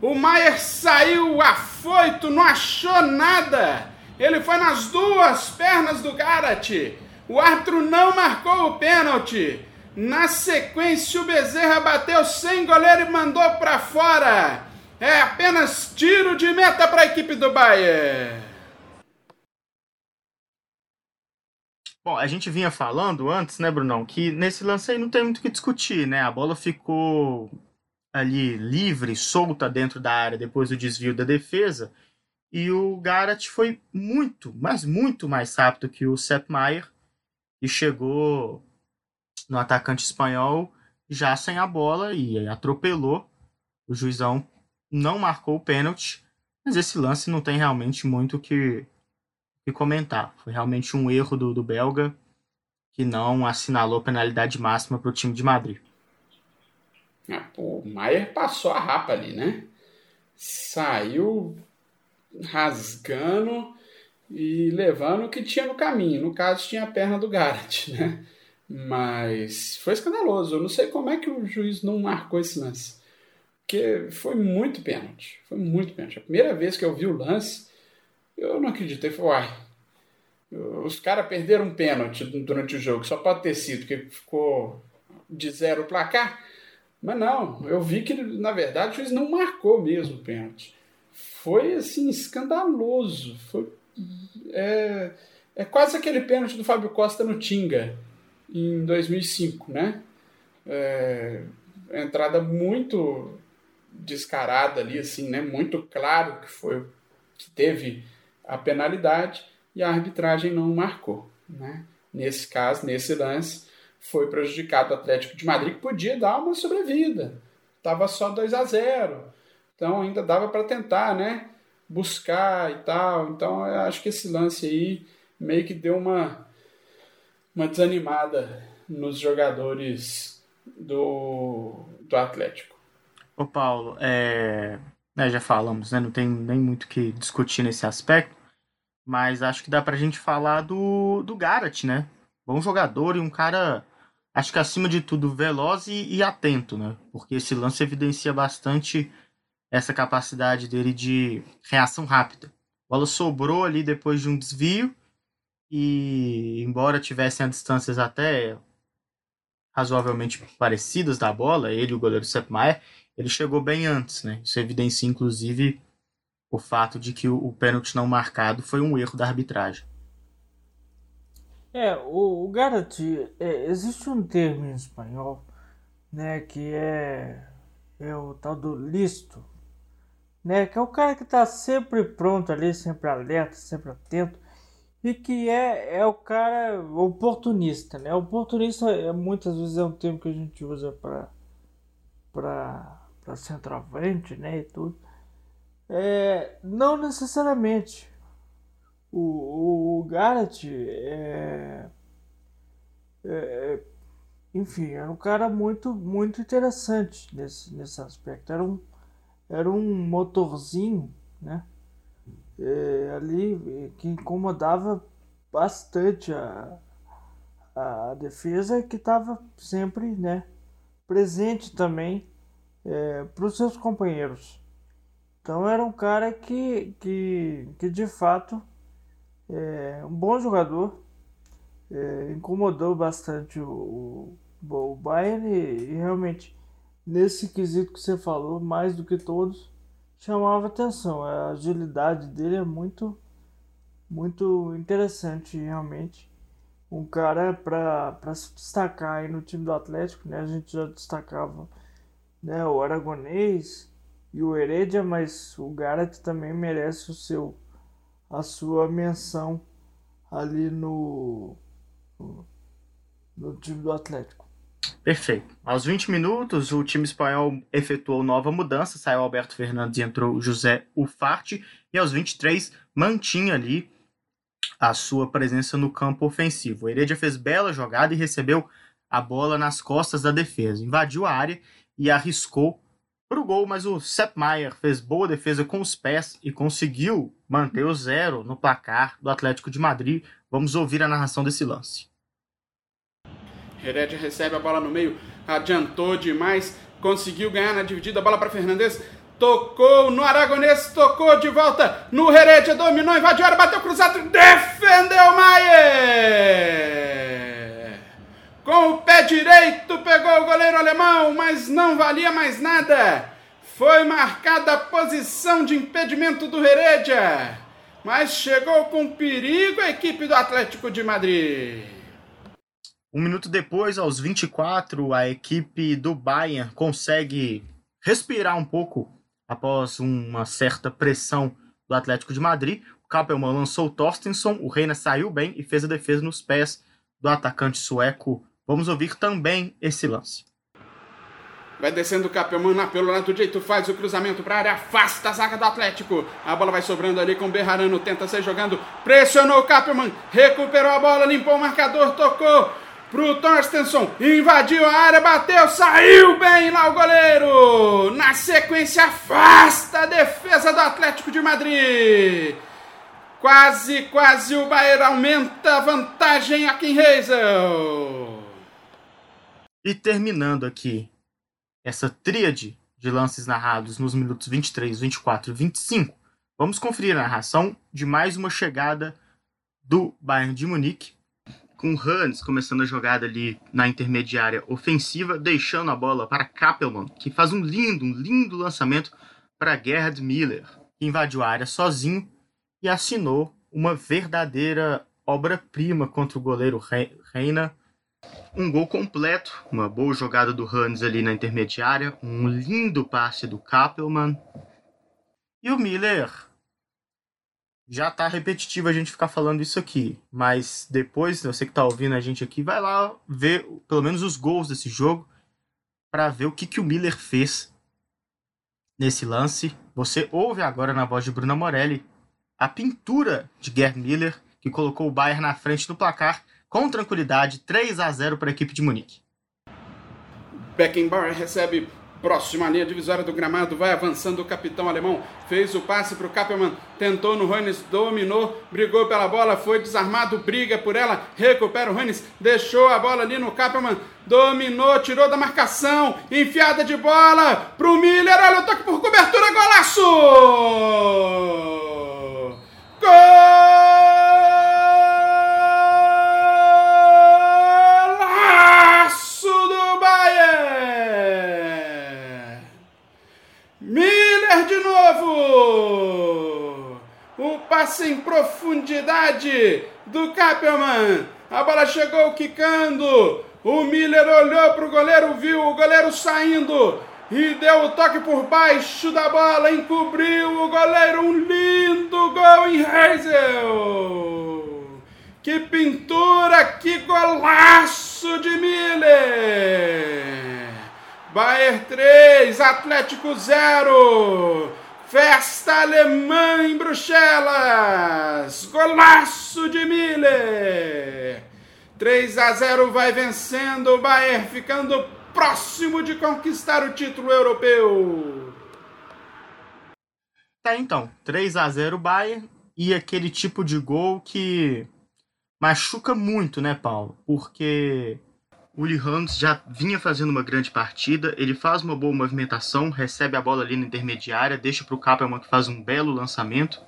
O Maier saiu afoito, não achou nada. Ele foi nas duas pernas do Garat. O árbitro não marcou o pênalti. Na sequência, o Bezerra bateu sem goleiro e mandou para fora. É apenas tiro de meta para a equipe do Bayern. Bom, a gente vinha falando antes, né, Brunão, que nesse lance aí não tem muito o que discutir, né? A bola ficou ali livre, solta dentro da área depois do desvio da defesa. E o Garat foi muito, mas muito mais rápido que o Sepp Maier e chegou no atacante espanhol já sem a bola e atropelou. O juizão não marcou o pênalti, mas esse lance não tem realmente muito o que, que comentar. Foi realmente um erro do, do belga que não assinalou penalidade máxima para o time de Madrid. Ah, pô, o Maier passou a rapa ali, né? Saiu rasgando e levando o que tinha no caminho. No caso, tinha a perna do Garrett, né? Mas foi escandaloso. Eu não sei como é que o juiz não marcou esse lance. Porque foi muito pênalti. Foi muito pênalti. A primeira vez que eu vi o lance, eu não acreditei. Falei, uai, os caras perderam um pênalti durante o jogo. Só pode ter sido, que ficou de zero o placar. Mas não, eu vi que, na verdade, o juiz não marcou mesmo o pênalti. Foi, assim, escandaloso. Foi, é, é quase aquele pênalti do Fábio Costa no Tinga em 2005, né? É, entrada muito descarada ali, assim, né? Muito claro que foi que teve a penalidade e a arbitragem não marcou, né? Nesse caso, nesse lance, foi prejudicado o Atlético de Madrid que podia dar uma sobrevida. Tava só 2 a 0. Então ainda dava para tentar, né? Buscar e tal. Então eu acho que esse lance aí meio que deu uma uma desanimada nos jogadores do, do Atlético. Ô Paulo, é, né, já falamos, né, não tem nem muito que discutir nesse aspecto, mas acho que dá pra gente falar do, do Garat, né? Bom jogador e um cara, acho que acima de tudo, veloz e, e atento, né? Porque esse lance evidencia bastante essa capacidade dele de reação rápida. A bola sobrou ali depois de um desvio, e embora tivessem a distâncias até razoavelmente parecidas da bola, ele e o goleiro Sepp Maier, ele chegou bem antes, né? Isso evidencia inclusive o fato de que o, o pênalti não marcado foi um erro da arbitragem. É, o, o é, existe um termo em espanhol, né, que é, é o tal do listo, né, que é o cara que está sempre pronto ali, sempre alerta, sempre atento, e que é, é o cara oportunista, né? Oportunista é, muitas vezes é um termo que a gente usa para para centroavante, né, e tudo. É, não necessariamente. O, o, o Garrett é, é, enfim, era um cara muito muito interessante nesse, nesse aspecto. Era um, era um motorzinho, né? É, ali que incomodava bastante a, a defesa que estava sempre né, presente também é, para os seus companheiros. Então era um cara que, que, que de fato é um bom jogador, é, incomodou bastante o, o, o Bayern e, e realmente nesse quesito que você falou, mais do que todos, chamava atenção. A agilidade dele é muito, muito interessante, realmente. Um cara para se destacar aí no time do Atlético, né? A gente já destacava né, o Aragonês e o Heredia, mas o Garrett também merece o seu a sua menção ali no, no, no time do Atlético. Perfeito. Aos 20 minutos, o time espanhol efetuou nova mudança, saiu Alberto Fernandes e entrou José Ufarte, e aos 23 mantinha ali a sua presença no campo ofensivo. O Heredia fez bela jogada e recebeu a bola nas costas da defesa, invadiu a área e arriscou para o gol, mas o Sepp Maier fez boa defesa com os pés e conseguiu manter o zero no placar do Atlético de Madrid. Vamos ouvir a narração desse lance. Heredia recebe a bola no meio, adiantou demais, conseguiu ganhar na dividida, bola para Fernandes, tocou no Aragonês, tocou de volta no Heredia, dominou, invadiu a área, bateu cruzado, defendeu Maier! Com o pé direito pegou o goleiro alemão, mas não valia mais nada. Foi marcada a posição de impedimento do Heredia, mas chegou com perigo a equipe do Atlético de Madrid. Um minuto depois, aos 24, a equipe do Bayern consegue respirar um pouco após uma certa pressão do Atlético de Madrid. O Kappelmann lançou o Torstensson, o Reina saiu bem e fez a defesa nos pés do atacante sueco. Vamos ouvir também esse lance. Vai descendo o Capelman pelo lado direito, faz o cruzamento para a área, afasta a zaga do Atlético. A bola vai sobrando ali com o Berrarano, tenta sair jogando, pressionou o Capelman, recuperou a bola, limpou o marcador, tocou pro Torstensson, invadiu a área, bateu, saiu bem lá o goleiro. Na sequência, afasta a defesa do Atlético de Madrid. Quase, quase o Bayern aumenta a vantagem aqui em Heysel. E terminando aqui essa tríade de lances narrados nos minutos 23, 24 e 25, vamos conferir a narração de mais uma chegada do Bayern de Munique, com Hans começando a jogada ali na intermediária ofensiva, deixando a bola para Kappelmann, que faz um lindo, um lindo lançamento para Gerhard Miller, que invadiu a área sozinho e assinou uma verdadeira obra-prima contra o goleiro Reina um gol completo, uma boa jogada do Hans ali na intermediária, um lindo passe do Kappelmann. E o Miller já tá repetitivo a gente ficar falando isso aqui, mas depois, você que tá ouvindo a gente aqui, vai lá ver pelo menos os gols desse jogo para ver o que, que o Miller fez nesse lance. Você ouve agora na voz de Bruna Morelli a pintura de Gerd Miller que colocou o Bayern na frente no placar com tranquilidade 3 a 0 para a equipe de Munique. Beckenbauer recebe próxima linha divisória do gramado, vai avançando o capitão alemão, fez o passe para o Kappelmann, tentou no Hannes, dominou, brigou pela bola, foi desarmado, briga por ela, recupera o Hannes, deixou a bola ali no Kappelmann, dominou, tirou da marcação, enfiada de bola para o Miller, olha o toque por cobertura, golaço! Gol! Novo! O passe em profundidade do Kappelmann. A bola chegou quicando. O Miller olhou para o goleiro, viu o goleiro saindo e deu o toque por baixo da bola, encobriu o goleiro. Um lindo gol em Heysel. Que pintura, que golaço de Miller! Bayern 3, Atlético 0. Festa alemã em Bruxelas. Golaço de Miller. 3 a 0 vai vencendo o Bayern, ficando próximo de conquistar o título europeu. Tá então, 3 a 0 Bayern e aquele tipo de gol que machuca muito, né, Paulo? Porque o Uli Hans já vinha fazendo uma grande partida, ele faz uma boa movimentação, recebe a bola ali na intermediária, deixa para o Kappelmann que faz um belo lançamento,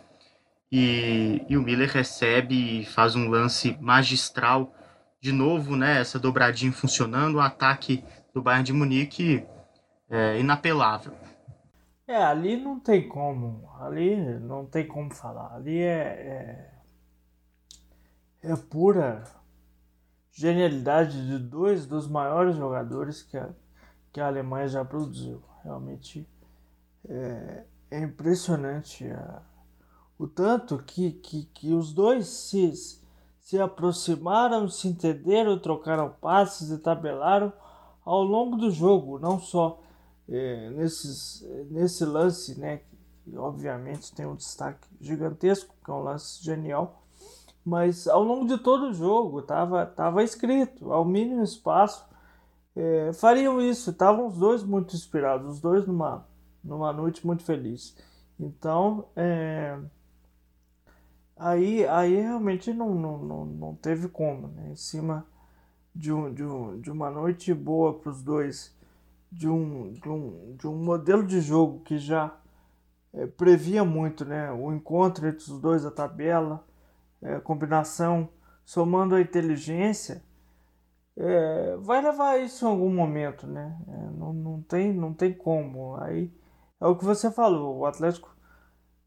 e, e, o Miller recebe e faz um lance magistral. De novo, né, essa dobradinha funcionando, o ataque do Bayern de Munique é inapelável. É, ali não tem como, ali não tem como falar, ali é, é, é pura genialidade de dois dos maiores jogadores que a, que a Alemanha já produziu. Realmente É, é impressionante a, o tanto que, que, que os dois se, se aproximaram, se entenderam, trocaram passes e tabelaram ao longo do jogo, não só é, nesses, nesse lance, né, que obviamente tem um destaque gigantesco, que é um lance genial, mas ao longo de todo o jogo estava tava escrito, ao mínimo espaço, é, fariam isso, estavam os dois muito inspirados, os dois numa, numa noite muito feliz. Então, é, aí, aí realmente não, não, não, não teve como, né? em cima de, um, de, um, de uma noite boa para os dois, de um, de, um, de um modelo de jogo que já é, previa muito né? o encontro entre os dois, a tabela, é, a combinação, somando a inteligência, é, vai levar isso em algum momento, né? É, não, não, tem, não tem como. Aí é o que você falou, o Atlético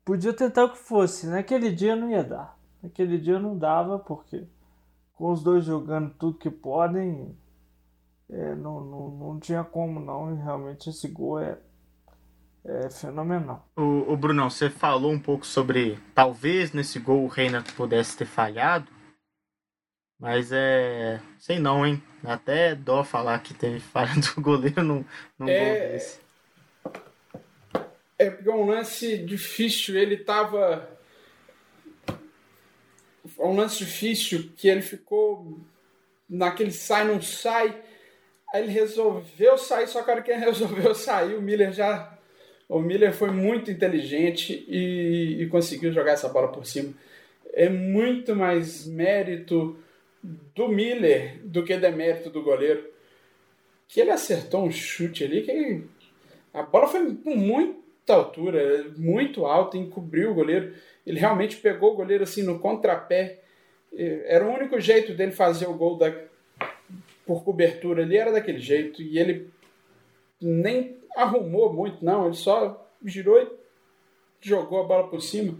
podia tentar o que fosse. Naquele dia não ia dar. Naquele dia não dava, porque com os dois jogando tudo que podem, é, não, não, não tinha como não, e realmente esse gol é, é fenomenal. O, o Brunão, você falou um pouco sobre talvez nesse gol o Reina pudesse ter falhado, mas é. Sei não, hein? Até dó falar que teve falha do goleiro num, num é... gol desse. É porque é um lance difícil, ele tava é um lance difícil que ele ficou naquele sai, não sai. Aí ele resolveu sair, só que a hora que ele resolveu sair, o Miller já. O Miller foi muito inteligente e, e conseguiu jogar essa bola por cima. É muito mais mérito do Miller do que demérito do goleiro. Que ele acertou um chute ali que a bola foi com muita altura, muito alta, encobriu o goleiro. Ele realmente pegou o goleiro assim no contrapé. Era o único jeito dele fazer o gol da, por cobertura ali, era daquele jeito. E ele nem arrumou muito, não. Ele só girou e jogou a bola por cima.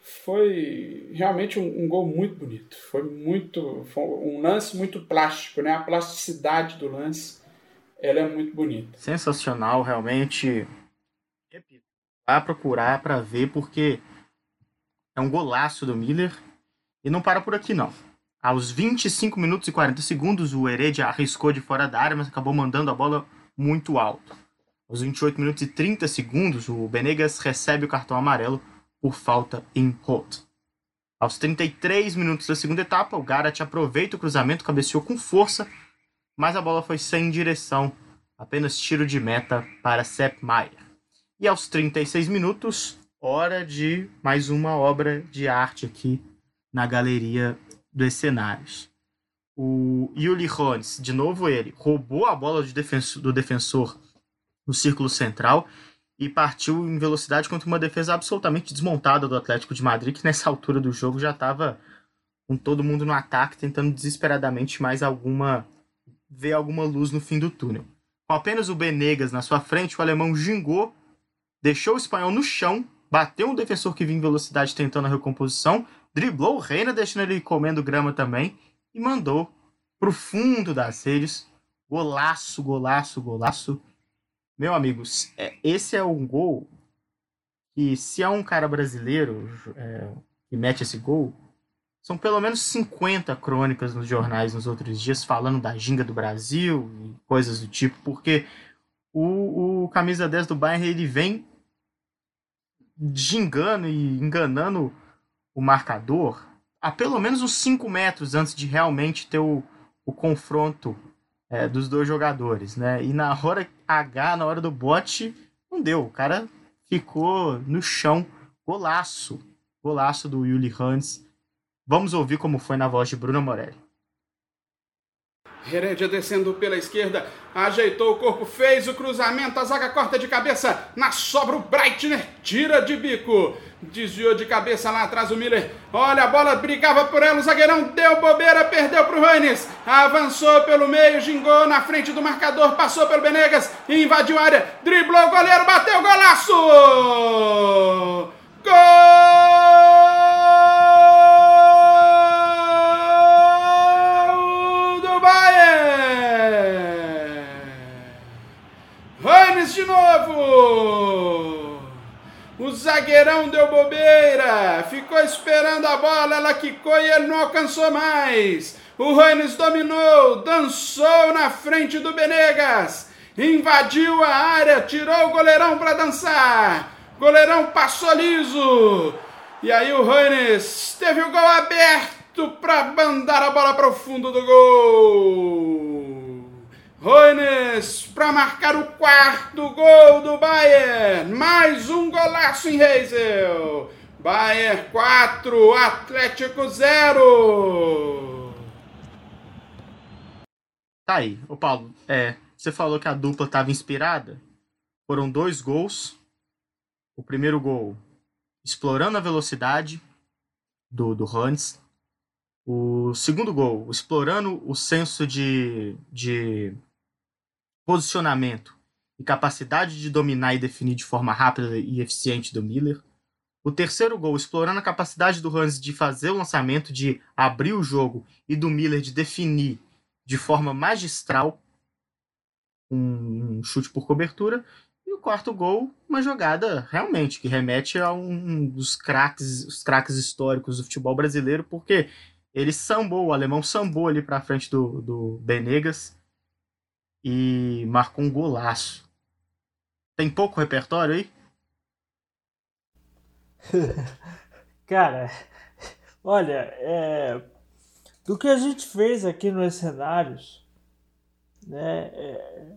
Foi realmente um, um gol muito bonito. Foi muito. Foi um lance muito plástico, né? A plasticidade do lance ela é muito bonita. Sensacional, realmente. Repito, vá procurar para ver, porque é um golaço do Miller. E não para por aqui, não. Aos 25 minutos e 40 segundos, o Heredia arriscou de fora da área, mas acabou mandando a bola muito alto. Aos 28 minutos e 30 segundos, o Benegas recebe o cartão amarelo por falta em Holt. Aos 33 minutos da segunda etapa, o Garat aproveita o cruzamento, cabeceou com força, mas a bola foi sem direção, apenas tiro de meta para Sepp Maier. E aos 36 minutos, hora de mais uma obra de arte aqui na galeria dos cenários. O Yuli Hones, de novo ele, roubou a bola do defensor no círculo central e partiu em velocidade contra uma defesa absolutamente desmontada do Atlético de Madrid, que nessa altura do jogo já estava com todo mundo no ataque, tentando desesperadamente mais alguma ver alguma luz no fim do túnel. Com apenas o Benegas na sua frente, o alemão gingou, deixou o espanhol no chão bateu um defensor que vinha em velocidade tentando a recomposição, driblou o Reina, deixando ele comendo grama também, e mandou pro fundo das redes. Golaço, golaço, golaço. Meu amigos, é, esse é um gol que, se é um cara brasileiro é, que mete esse gol, são pelo menos 50 crônicas nos jornais nos outros dias falando da ginga do Brasil e coisas do tipo, porque o, o camisa 10 do Bayern ele vem gingando e enganando o marcador a pelo menos uns 5 metros antes de realmente ter o, o confronto é, dos dois jogadores, né? E na hora H, na hora do bote, não deu. O cara ficou no chão. Golaço. Golaço do Yuli Hans. Vamos ouvir como foi na voz de Bruno Morelli. Heredia descendo pela esquerda, ajeitou o corpo, fez o cruzamento, a zaga corta de cabeça, na sobra o Breitner, tira de bico, desviou de cabeça lá atrás o Miller, olha a bola, brigava por ela, o zagueirão deu bobeira, perdeu para o Reines, avançou pelo meio, gingou na frente do marcador, passou pelo Benegas, invadiu a área, driblou o goleiro, bateu golaço! Gol! Novo! O zagueirão deu bobeira, ficou esperando a bola, ela quicou e ele não alcançou mais. O Reines dominou, dançou na frente do Benegas, invadiu a área, tirou o goleirão para dançar. Goleirão passou liso. E aí o Reines teve o gol aberto para mandar a bola para o fundo do gol. Reines para marcar o quarto gol do Bayern. Mais um golaço em Reisel. Bayern 4, Atlético 0. Tá aí, ô Paulo, é, você falou que a dupla estava inspirada. Foram dois gols. O primeiro gol explorando a velocidade do, do Hans. O segundo gol, explorando o senso de, de posicionamento e capacidade de dominar e definir de forma rápida e eficiente do Miller. O terceiro gol, explorando a capacidade do Hans de fazer o lançamento, de abrir o jogo e do Miller de definir de forma magistral um chute por cobertura. E o quarto gol, uma jogada realmente que remete a um dos craques, os craques históricos do futebol brasileiro, porque ele sambou, o alemão sambou ali para frente do, do Benegas e marcou um golaço. Tem pouco repertório aí? Cara, olha, é, do que a gente fez aqui nos cenários, né, é,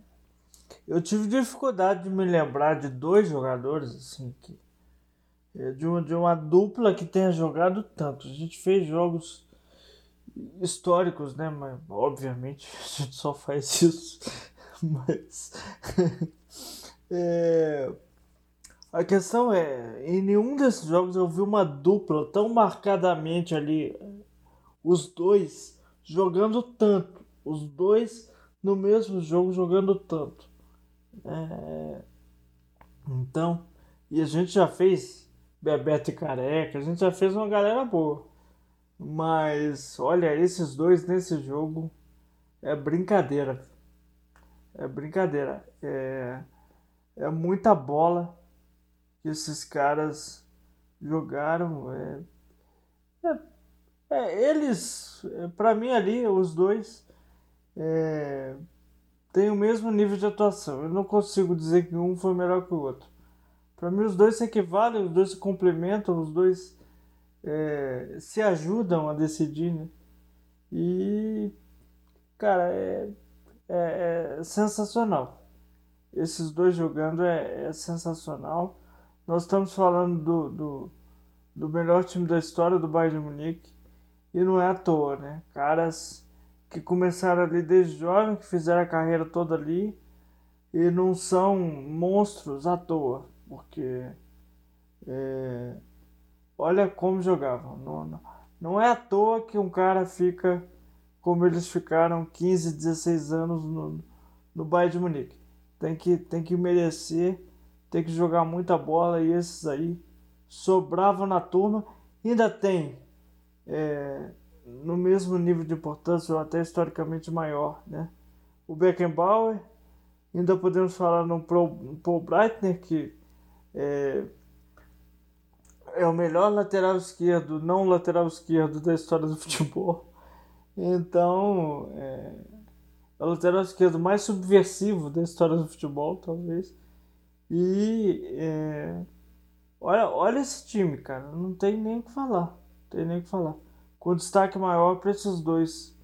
eu tive dificuldade de me lembrar de dois jogadores assim que é, de de uma dupla que tenha jogado tanto. A gente fez jogos históricos, né? Mas obviamente a gente só faz isso. Mas é, a questão é, em nenhum desses jogos eu vi uma dupla tão marcadamente ali, os dois jogando tanto, os dois no mesmo jogo jogando tanto. É, então, e a gente já fez Bebeto e Careca, a gente já fez uma galera boa. Mas olha, esses dois nesse jogo é brincadeira. É brincadeira. É, é muita bola que esses caras jogaram. É, é, é eles, é, para mim ali, os dois, é, têm o mesmo nível de atuação. Eu não consigo dizer que um foi melhor que o outro. Para mim, os dois se equivalem, os dois se complementam, os dois é, se ajudam a decidir, né? E, cara, é, é, é sensacional. Esses dois jogando é, é, sensacional. Nós estamos falando do, do, do melhor time da história do Bayern de Munique e não é à toa, né? Caras que começaram ali desde jovem, que fizeram a carreira toda ali e não são monstros à toa, porque é, olha como jogavam. Não, não, é à toa que um cara fica como eles ficaram 15, 16 anos no, no Bayern de Munique. Tem que, tem que merecer, tem que jogar muita bola e esses aí sobravam na turma. Ainda tem é, no mesmo nível de importância ou até historicamente maior, né? O Beckenbauer, ainda podemos falar no Paul Breitner que é, é o melhor lateral esquerdo, não lateral esquerdo da história do futebol. Então, é, é o lateral esquerdo mais subversivo da história do futebol, talvez. E é, olha, olha esse time, cara, não tem nem o que falar. Não tem nem o que falar. Com destaque maior para esses dois.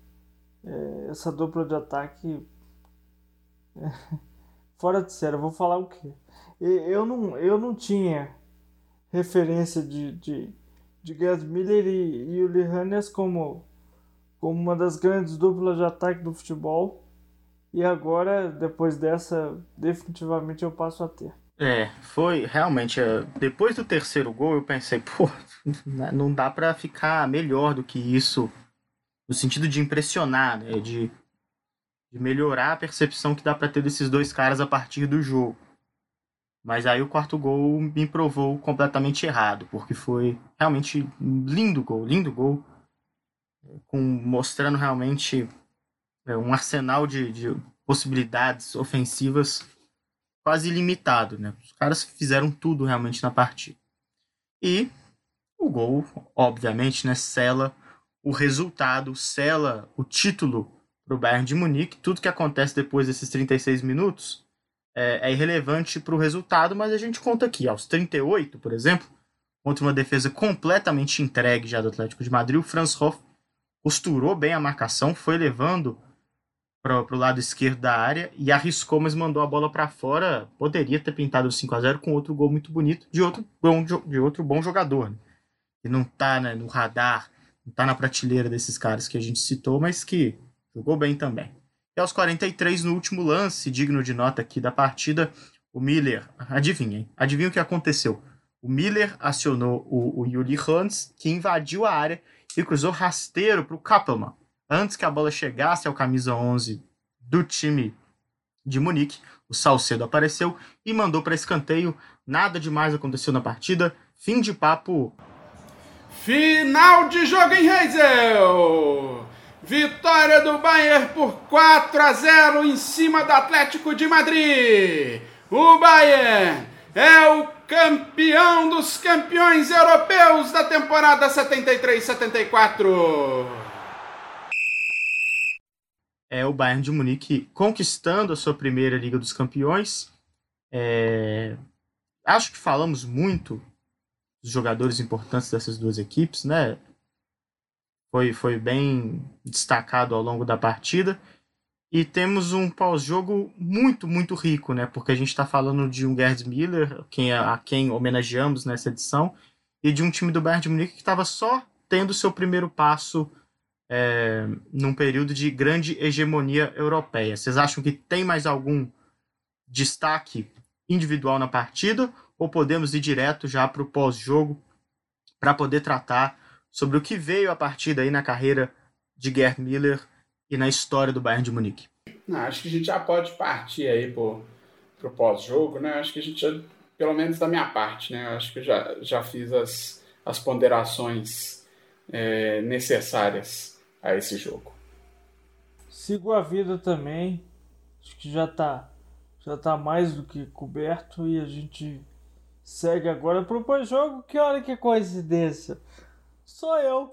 É, essa dupla de ataque. É, fora de sério, vou falar o quê? Eu não, eu não tinha referência de, de, de Gerd Miller e, e Uli Hannes como, como uma das grandes duplas de ataque do futebol. E agora, depois dessa, definitivamente eu passo a ter. É, foi realmente. É, depois do terceiro gol, eu pensei, pô, não dá para ficar melhor do que isso, no sentido de impressionar, né, de, de melhorar a percepção que dá para ter desses dois caras a partir do jogo. Mas aí o quarto gol me provou completamente errado, porque foi realmente lindo gol, lindo gol, com, mostrando realmente é, um arsenal de, de possibilidades ofensivas quase ilimitado, né? Os caras fizeram tudo realmente na partida. E o gol, obviamente, né, sela o resultado, sela o título para o Bayern de Munique. Tudo que acontece depois desses 36 minutos é, é irrelevante para o resultado, mas a gente conta aqui, aos 38, por exemplo, contra uma defesa completamente entregue já do Atlético de Madrid, o Franz Hoff costurou bem a marcação, foi levando para o lado esquerdo da área e arriscou, mas mandou a bola para fora. Poderia ter pintado o 5 a 0 com outro gol muito bonito de outro bom, de outro bom jogador. Né? Que não está né, no radar, não está na prateleira desses caras que a gente citou, mas que jogou bem também. E aos 43, no último lance, digno de nota aqui da partida, o Miller, adivinhem, adivinha o que aconteceu? O Miller acionou o, o Yuli Hans, que invadiu a área e cruzou rasteiro para o Kappelmann antes que a bola chegasse ao camisa 11 do time de Munique, o Salcedo apareceu e mandou para escanteio. Nada demais aconteceu na partida. Fim de papo. Final de jogo em Heysel. Vitória do Bayern por 4 a 0 em cima do Atlético de Madrid. O Bayern é o campeão dos campeões europeus da temporada 73-74 é o Bayern de Munique conquistando a sua primeira Liga dos Campeões. É... Acho que falamos muito dos jogadores importantes dessas duas equipes, né? Foi, foi bem destacado ao longo da partida. E temos um pós-jogo muito, muito rico, né? Porque a gente está falando de um Gerd Miller, quem, a quem homenageamos nessa edição, e de um time do Bayern de Munique que estava só tendo seu primeiro passo é, num período de grande hegemonia europeia. Vocês acham que tem mais algum destaque individual na partida ou podemos ir direto já para o pós-jogo para poder tratar sobre o que veio a partir daí na carreira de Gerd Miller e na história do Bayern de Munique? Não, acho que a gente já pode partir aí para o pós-jogo, né? Acho que a gente, já, pelo menos da minha parte, né? Acho que eu já, já fiz as, as ponderações é, necessárias a esse jogo. Sigo a vida também. Acho que já tá já tá mais do que coberto e a gente segue agora pro pós-jogo. Que olha que coincidência. Sou eu.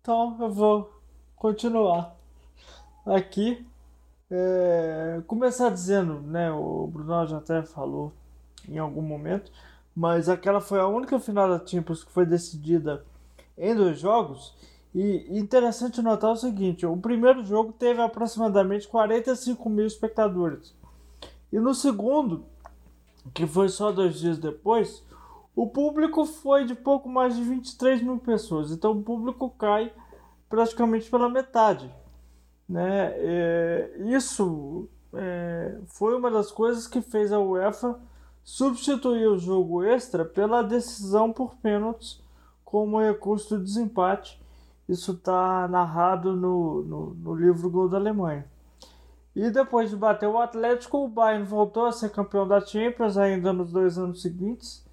Então eu vou continuar aqui. É, começar dizendo, né? O Bruno já até falou em algum momento, mas aquela foi a única final da Champions que foi decidida em dois jogos e interessante notar o seguinte: o primeiro jogo teve aproximadamente 45 mil espectadores. E no segundo, que foi só dois dias depois, o público foi de pouco mais de 23 mil pessoas. Então o público cai praticamente pela metade. Né? É, isso é, foi uma das coisas que fez a UEFA substituir o jogo extra pela decisão por pênaltis como recurso de desempate isso está narrado no, no, no, livro Gol da Alemanha. E depois de bater o Atlético, o Bayern voltou a ser campeão da Champions ainda nos dois anos seguintes.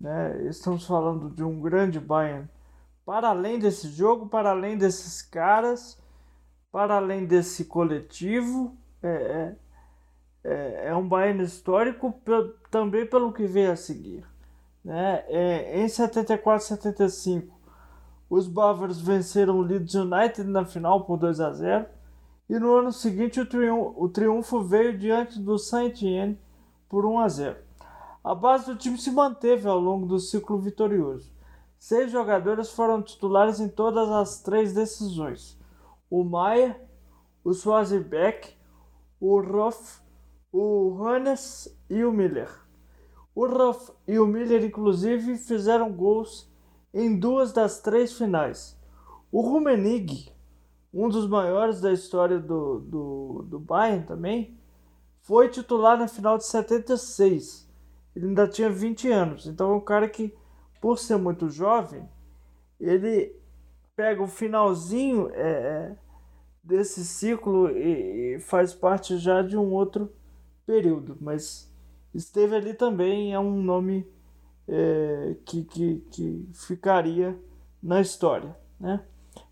Né? Estamos falando de um grande Bayern. Para além desse jogo, para além desses caras, para além desse coletivo, é, é, é, é um Bayern histórico também pelo que veio a seguir. Né? É, em 74, 75 os bávaros venceram o Leeds United na final por 2 a 0 e no ano seguinte o, triunfo, o triunfo veio diante do Saint-Étienne por 1 a 0. A base do time se manteve ao longo do ciclo vitorioso. Seis jogadores foram titulares em todas as três decisões: o Maier, o Swazibeck, o Ruff, o Hannes e o Miller. O Ruff e o Miller, inclusive, fizeram gols em duas das três finais. O Rummenigge, um dos maiores da história do, do, do Bayern também, foi titular na final de 76. Ele ainda tinha 20 anos, então é um cara que, por ser muito jovem, ele pega o finalzinho é, é desse ciclo e, e faz parte já de um outro período, mas esteve ali também, é um nome é, que, que, que ficaria na história. Né?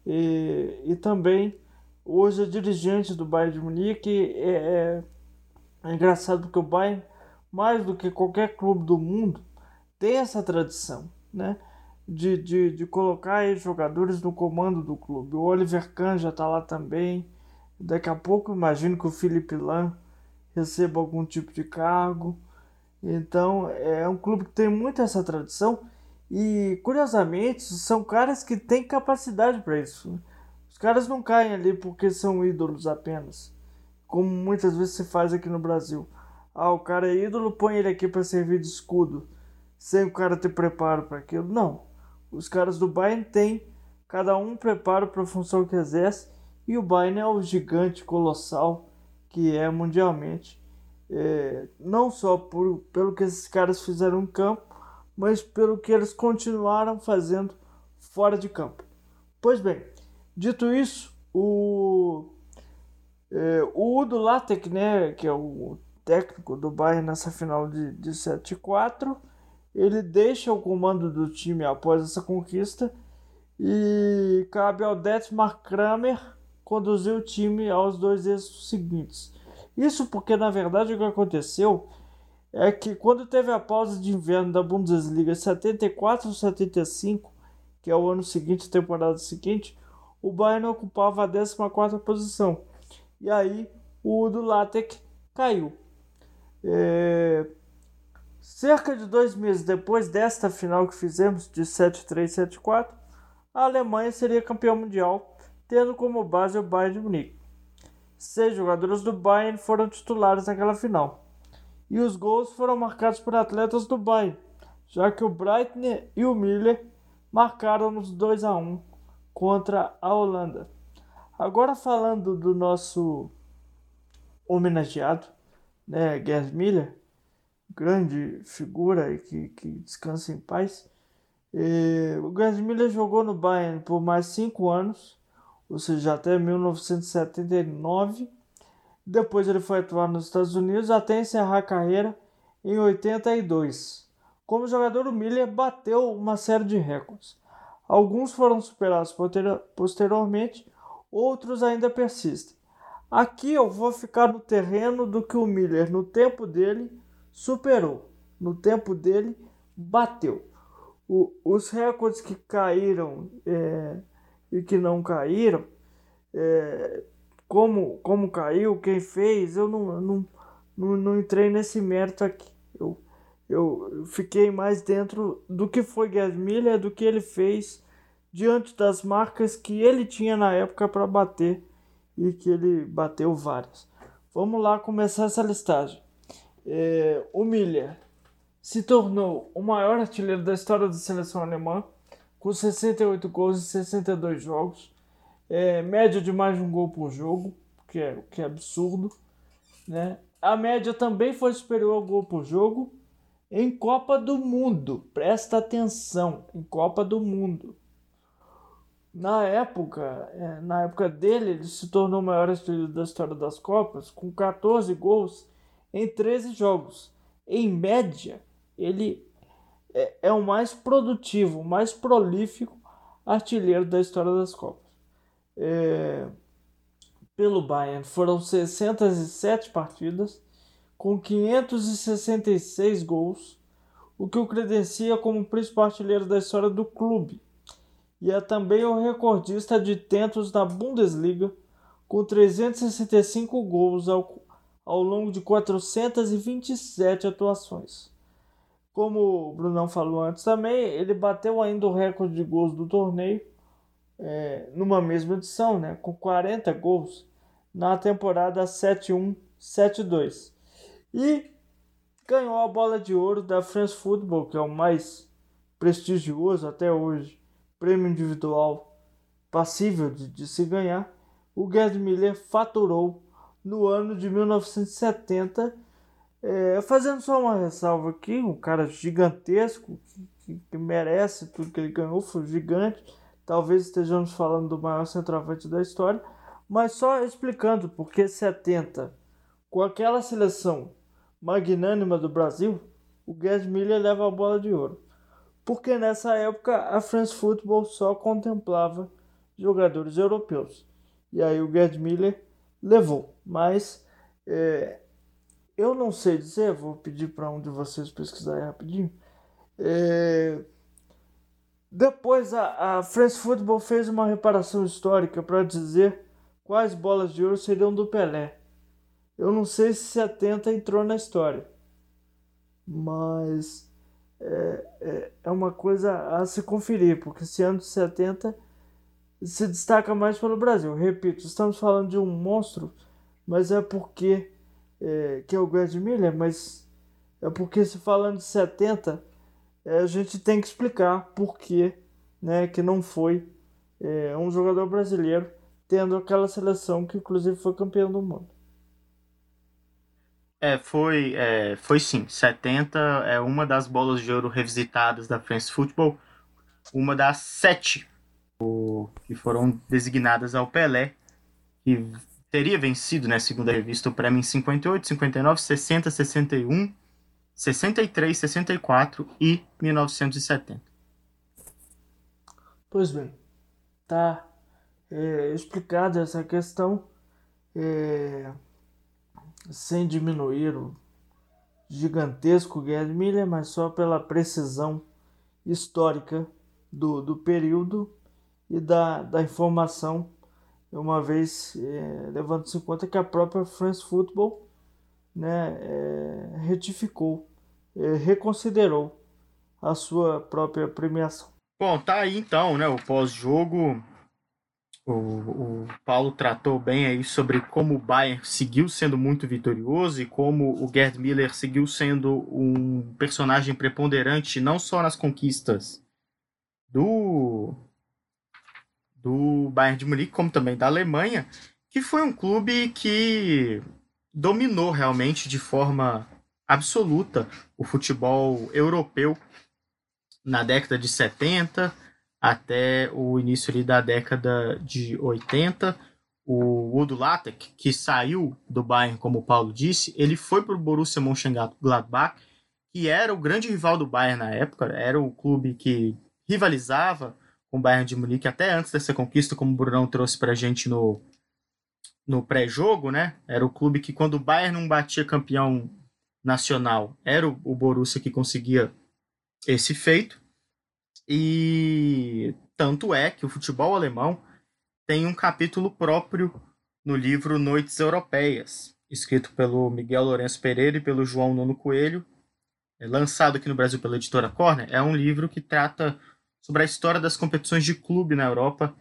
E, e também hoje é dirigente do Bayern de Munique. É, é, é engraçado porque o Bayern mais do que qualquer clube do mundo, tem essa tradição, né? De, de, de colocar jogadores no comando do clube. O Oliver Kahn já está lá também. Daqui a pouco imagino que o Felipe Lan receba algum tipo de cargo. Então é um clube que tem muito essa tradição e curiosamente são caras que têm capacidade para isso. Né? Os caras não caem ali porque são ídolos apenas, como muitas vezes se faz aqui no Brasil. Ah, o cara é ídolo, põe ele aqui para servir de escudo, sem o cara ter preparo para aquilo. Não. Os caras do Bayern têm cada um preparo para a função que exerce e o Bayern é o gigante colossal que é mundialmente. É, não só por, pelo que esses caras fizeram em campo, mas pelo que eles continuaram fazendo fora de campo. Pois bem, dito isso, o, é, o Udo Lattek, né, que é o técnico do Bayern nessa final de, de 7-4, ele deixa o comando do time após essa conquista e cabe ao Detmar Kramer conduzir o time aos dois êxitos seguintes. Isso porque, na verdade, o que aconteceu é que quando teve a pausa de inverno da Bundesliga 74-75, que é o ano seguinte, temporada seguinte, o Bayern ocupava a 14 posição. E aí o Udo Lattek caiu. É... Cerca de dois meses depois desta final que fizemos, de 7-3, 7-4, a Alemanha seria campeã mundial, tendo como base o Bayern de Munique. Seis jogadores do Bayern foram titulares naquela final. E os gols foram marcados por atletas do Bayern, já que o Breitner e o Miller marcaram nos 2 a 1 contra a Holanda. Agora falando do nosso homenageado, né, Gerd Miller, grande figura e que, que descansa em paz. E, o Gerd Miller jogou no Bayern por mais cinco anos, ou seja, até 1979. Depois ele foi atuar nos Estados Unidos até encerrar a carreira em 82. Como jogador, o Miller bateu uma série de recordes. Alguns foram superados posteriormente, outros ainda persistem. Aqui eu vou ficar no terreno do que o Miller, no tempo dele, superou. No tempo dele, bateu. O, os recordes que caíram é, e que não caíram, é, como, como caiu, quem fez, eu não, não, não, não entrei nesse mérito aqui. Eu, eu fiquei mais dentro do que foi Gerd Miller, do que ele fez diante das marcas que ele tinha na época para bater e que ele bateu várias. Vamos lá começar essa listagem. É, o Miller se tornou o maior artilheiro da história da seleção alemã, com 68 gols em 62 jogos, é, média de mais de um gol por jogo, que é, que é absurdo. Né? A média também foi superior ao gol por jogo em Copa do Mundo. Presta atenção, em Copa do Mundo na época, é, na época dele, ele se tornou o maior artilheiro da história das Copas, com 14 gols em 13 jogos. Em média, ele é, é o mais produtivo, o mais prolífico artilheiro da história das Copas. É, pelo Bayern foram 607 partidas, com 566 gols, o que o credencia como o principal artilheiro da história do clube e é também o recordista de tentos na Bundesliga, com 365 gols ao, ao longo de 427 atuações. Como o Brunão falou antes também, ele bateu ainda o recorde de gols do torneio é, numa mesma edição, né, com 40 gols na temporada 7-1-7-2. E ganhou a bola de ouro da France Football, que é o mais prestigioso até hoje prêmio individual passível de, de se ganhar, o Gerd Miller faturou no ano de 1970, é, fazendo só uma ressalva aqui, um cara gigantesco, que, que, merece tudo que ele ganhou, foi gigante, talvez estejamos falando do maior centroavante da história, mas só explicando porque 70, com aquela seleção magnânima do Brasil, o Gerd Miller leva a bola de ouro porque nessa época a France Football só contemplava jogadores europeus. E aí o Gerd Miller levou, mas é, eu não sei dizer, vou pedir para um de vocês pesquisar rapidinho. É... Depois a, a France Football fez uma reparação histórica para dizer quais bolas de ouro seriam do Pelé. Eu não sei se 70 entrou na história, mas é, é, é uma coisa a se conferir, porque esse ano de 70 se destaca mais pelo Brasil. Repito, estamos falando de um monstro, mas é porque é, que é o Gerd Miller, mas é porque se falando de 70, é, a gente tem que explicar por que, né, que não foi é, um jogador brasileiro tendo aquela seleção que inclusive foi campeão do mundo. É, foi, é, foi sim. 70 é uma das bolas de ouro revisitadas da France Football, uma das sete que foram designadas ao Pelé, que teria vencido, né, segundo a revista, o prêmio em 58, 59, 60, 61, 63, 64 e 1970. Pois bem, tá é, explicada essa questão. É sem diminuir o gigantesco Gerd Miller, mas só pela precisão histórica do, do período e da, da informação, uma vez é, levando-se em conta que a própria France Football né, é, retificou, é, reconsiderou a sua própria premiação. Bom, tá aí então, né, o pós-jogo o, o, Paulo tratou bem aí sobre como o Bayern seguiu sendo muito vitorioso e como o Gerd Miller seguiu sendo um personagem preponderante não só nas conquistas do do Bayern de Munique como também da Alemanha, que foi um clube que dominou realmente de forma absoluta o futebol europeu na década de 70 até o início ali da década de 80. O Udo Lattek, que saiu do Bayern, como o Paulo disse, ele foi para o Borussia Mönchengladbach, que era o grande rival do Bayern na época, era o clube que rivalizava com o Bayern de Munique até antes dessa conquista, como o Brunão trouxe para a gente no, no pré-jogo, né? Era o clube que quando o Bayern não batia campeão nacional, era o, o Borussia que conseguia esse feito. E tanto é que o futebol alemão tem um capítulo próprio no livro Noites Europeias, escrito pelo Miguel Lourenço Pereira e pelo João Nuno Coelho, é lançado aqui no Brasil pela editora Corner. É um livro que trata sobre a história das competições de clube na Europa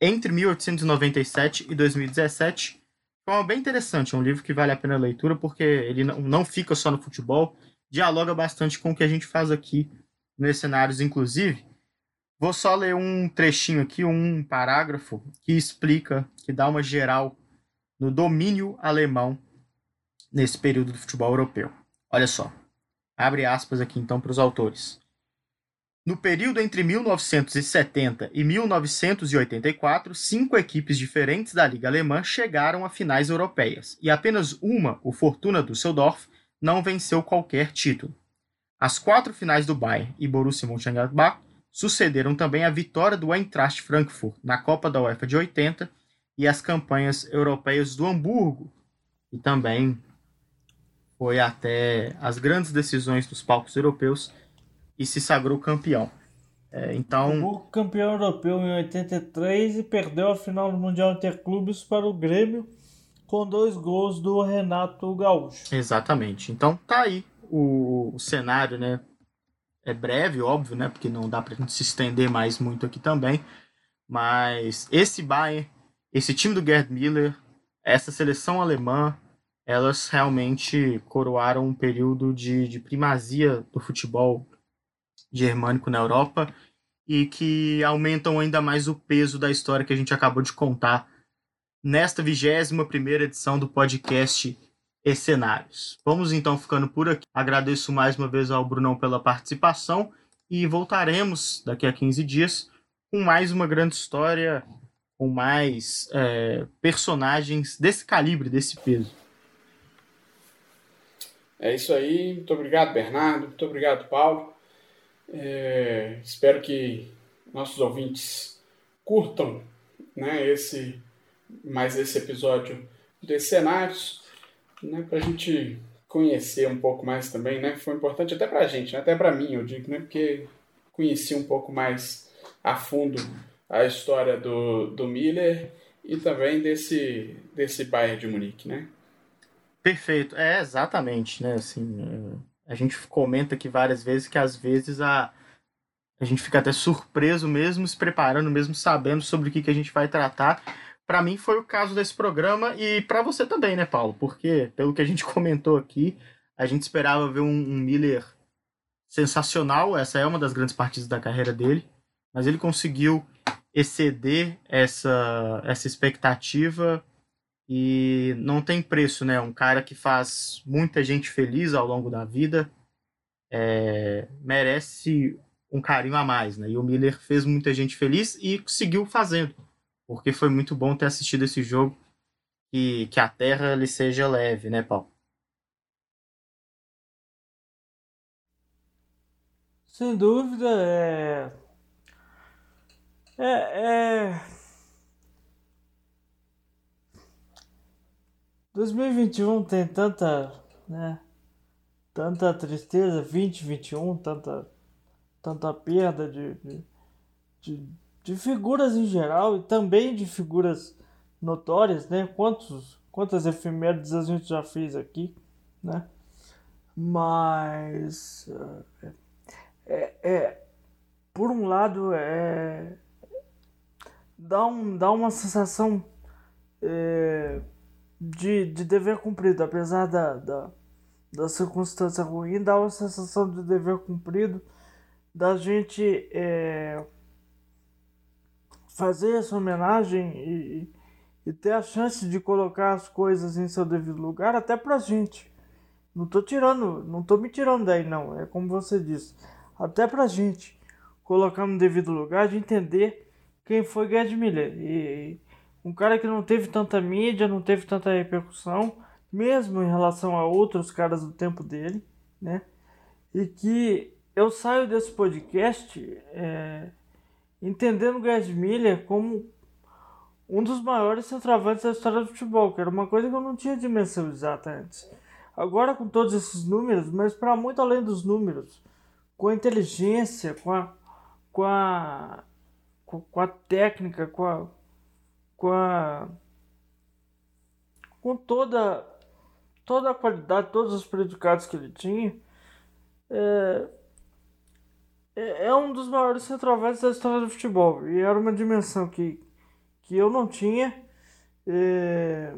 entre 1897 e 2017. É bem interessante, é um livro que vale a pena a leitura porque ele não fica só no futebol, dialoga bastante com o que a gente faz aqui nos cenários, inclusive. Vou só ler um trechinho aqui, um parágrafo, que explica, que dá uma geral no domínio alemão nesse período do futebol europeu. Olha só. Abre aspas aqui então para os autores. No período entre 1970 e 1984, cinco equipes diferentes da Liga Alemã chegaram a finais europeias e apenas uma, o Fortuna Düsseldorf, não venceu qualquer título. As quatro finais do Bayern e Borussia Mönchengladbach sucederam também a vitória do Eintracht Frankfurt na Copa da UEFA de 80 e as campanhas europeias do Hamburgo, e também foi até as grandes decisões dos palcos europeus e se sagrou campeão. É, então, Hamburgo campeão europeu em 83 e perdeu a final do Mundial Interclubes para o Grêmio com dois gols do Renato Gaúcho. Exatamente. Então tá aí o, o cenário, né? É breve, óbvio, né? Porque não dá pra gente se estender mais muito aqui também. Mas esse Bayern, esse time do Gerd Miller, essa seleção alemã, elas realmente coroaram um período de, de primazia do futebol germânico na Europa e que aumentam ainda mais o peso da história que a gente acabou de contar nesta vigésima primeira edição do podcast e cenários. Vamos então ficando por aqui. Agradeço mais uma vez ao Brunão pela participação e voltaremos daqui a 15 dias com mais uma grande história, com mais é, personagens desse calibre, desse peso. É isso aí. Muito obrigado, Bernardo. Muito obrigado, Paulo. É, espero que nossos ouvintes curtam né, esse mais esse episódio de cenários né, para a gente conhecer um pouco mais também, né? Foi importante até pra gente, né? até pra mim, eu digo, né? Porque conheci um pouco mais a fundo a história do, do Miller e também desse, desse Bayern de Munique, né? Perfeito, é exatamente, né? Assim, a gente comenta aqui várias vezes que às vezes a, a gente fica até surpreso mesmo, se preparando, mesmo sabendo sobre o que, que a gente vai tratar. Para mim foi o caso desse programa e para você também, né, Paulo? Porque pelo que a gente comentou aqui, a gente esperava ver um, um Miller sensacional. Essa é uma das grandes partidas da carreira dele, mas ele conseguiu exceder essa essa expectativa e não tem preço, né? Um cara que faz muita gente feliz ao longo da vida é, merece um carinho a mais, né? E o Miller fez muita gente feliz e seguiu fazendo, porque foi muito bom ter assistido esse jogo e que a terra lhe seja leve, né, Paulo? Sem dúvida, é. É. é... 2021 tem tanta, né? Tanta tristeza, 2021, tanta, tanta perda de, de, de, de figuras em geral e também de figuras notórias, né? Quantos, quantas efemérides a gente já fez aqui, né? Mas é, é, é por um lado é dá, um, dá uma sensação é, de, de dever cumprido, apesar da, da, da circunstância ruim, dá uma sensação de dever cumprido da gente é, fazer essa homenagem e, e ter a chance de colocar as coisas em seu devido lugar até pra gente. Não tô tirando, não tô me tirando daí não, é como você disse. Até pra gente colocar no devido lugar de entender quem foi Gerd Miller. E, um cara que não teve tanta mídia, não teve tanta repercussão, mesmo em relação a outros caras do tempo dele, né? E que eu saio desse podcast é, entendendo Gerd Miller como um dos maiores centroavantes da história do futebol, que era uma coisa que eu não tinha dimensão exata antes. Agora com todos esses números, mas para muito além dos números, com a inteligência, com a, com a, com a técnica, com a, com a com toda toda a qualidade, todos os predicados que ele tinha, é, é, é um dos maiores centroavantes da história do futebol. E era uma dimensão que, que eu não tinha, é,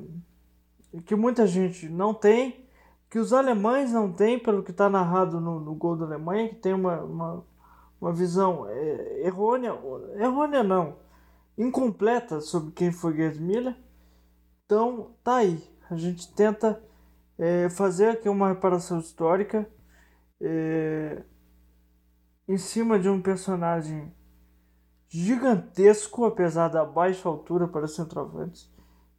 que muita gente não tem, que os alemães não têm, pelo que está narrado no, no gol da Alemanha, que tem uma, uma, uma visão é, errônea, errônea não, incompleta sobre quem foi Gerd Miller. Então, tá aí. A gente tenta é, fazer aqui uma reparação histórica é, em cima de um personagem gigantesco, apesar da baixa altura para centroavantes.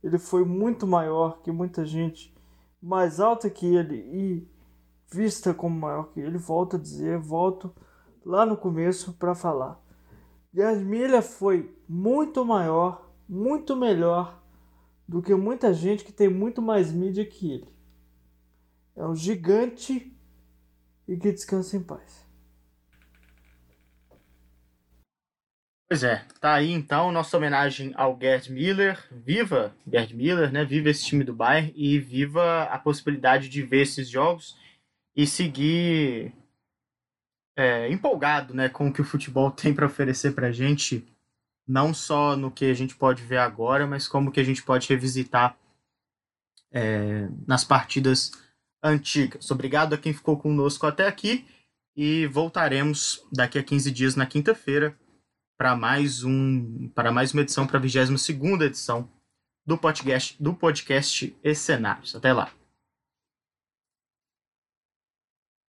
Ele foi muito maior que muita gente, mais alta que ele e vista como maior que ele. Volto a dizer, volto lá no começo para falar. Miller foi muito maior, muito melhor do que muita gente que tem muito mais mídia que ele. É um gigante e que descansa em paz. Pois é, tá aí então nossa homenagem ao Gerd Miller. Viva Gerd Miller, né? Viva esse time do Bayern e viva a possibilidade de ver esses jogos e seguir é, empolgado né, com o que o futebol tem para oferecer para gente, não só no que a gente pode ver agora, mas como que a gente pode revisitar é, nas partidas antigas. Obrigado a quem ficou conosco até aqui e voltaremos daqui a 15 dias na quinta-feira para mais um para mais uma edição para a 22 edição do podcast do podcast Escenários. Até lá.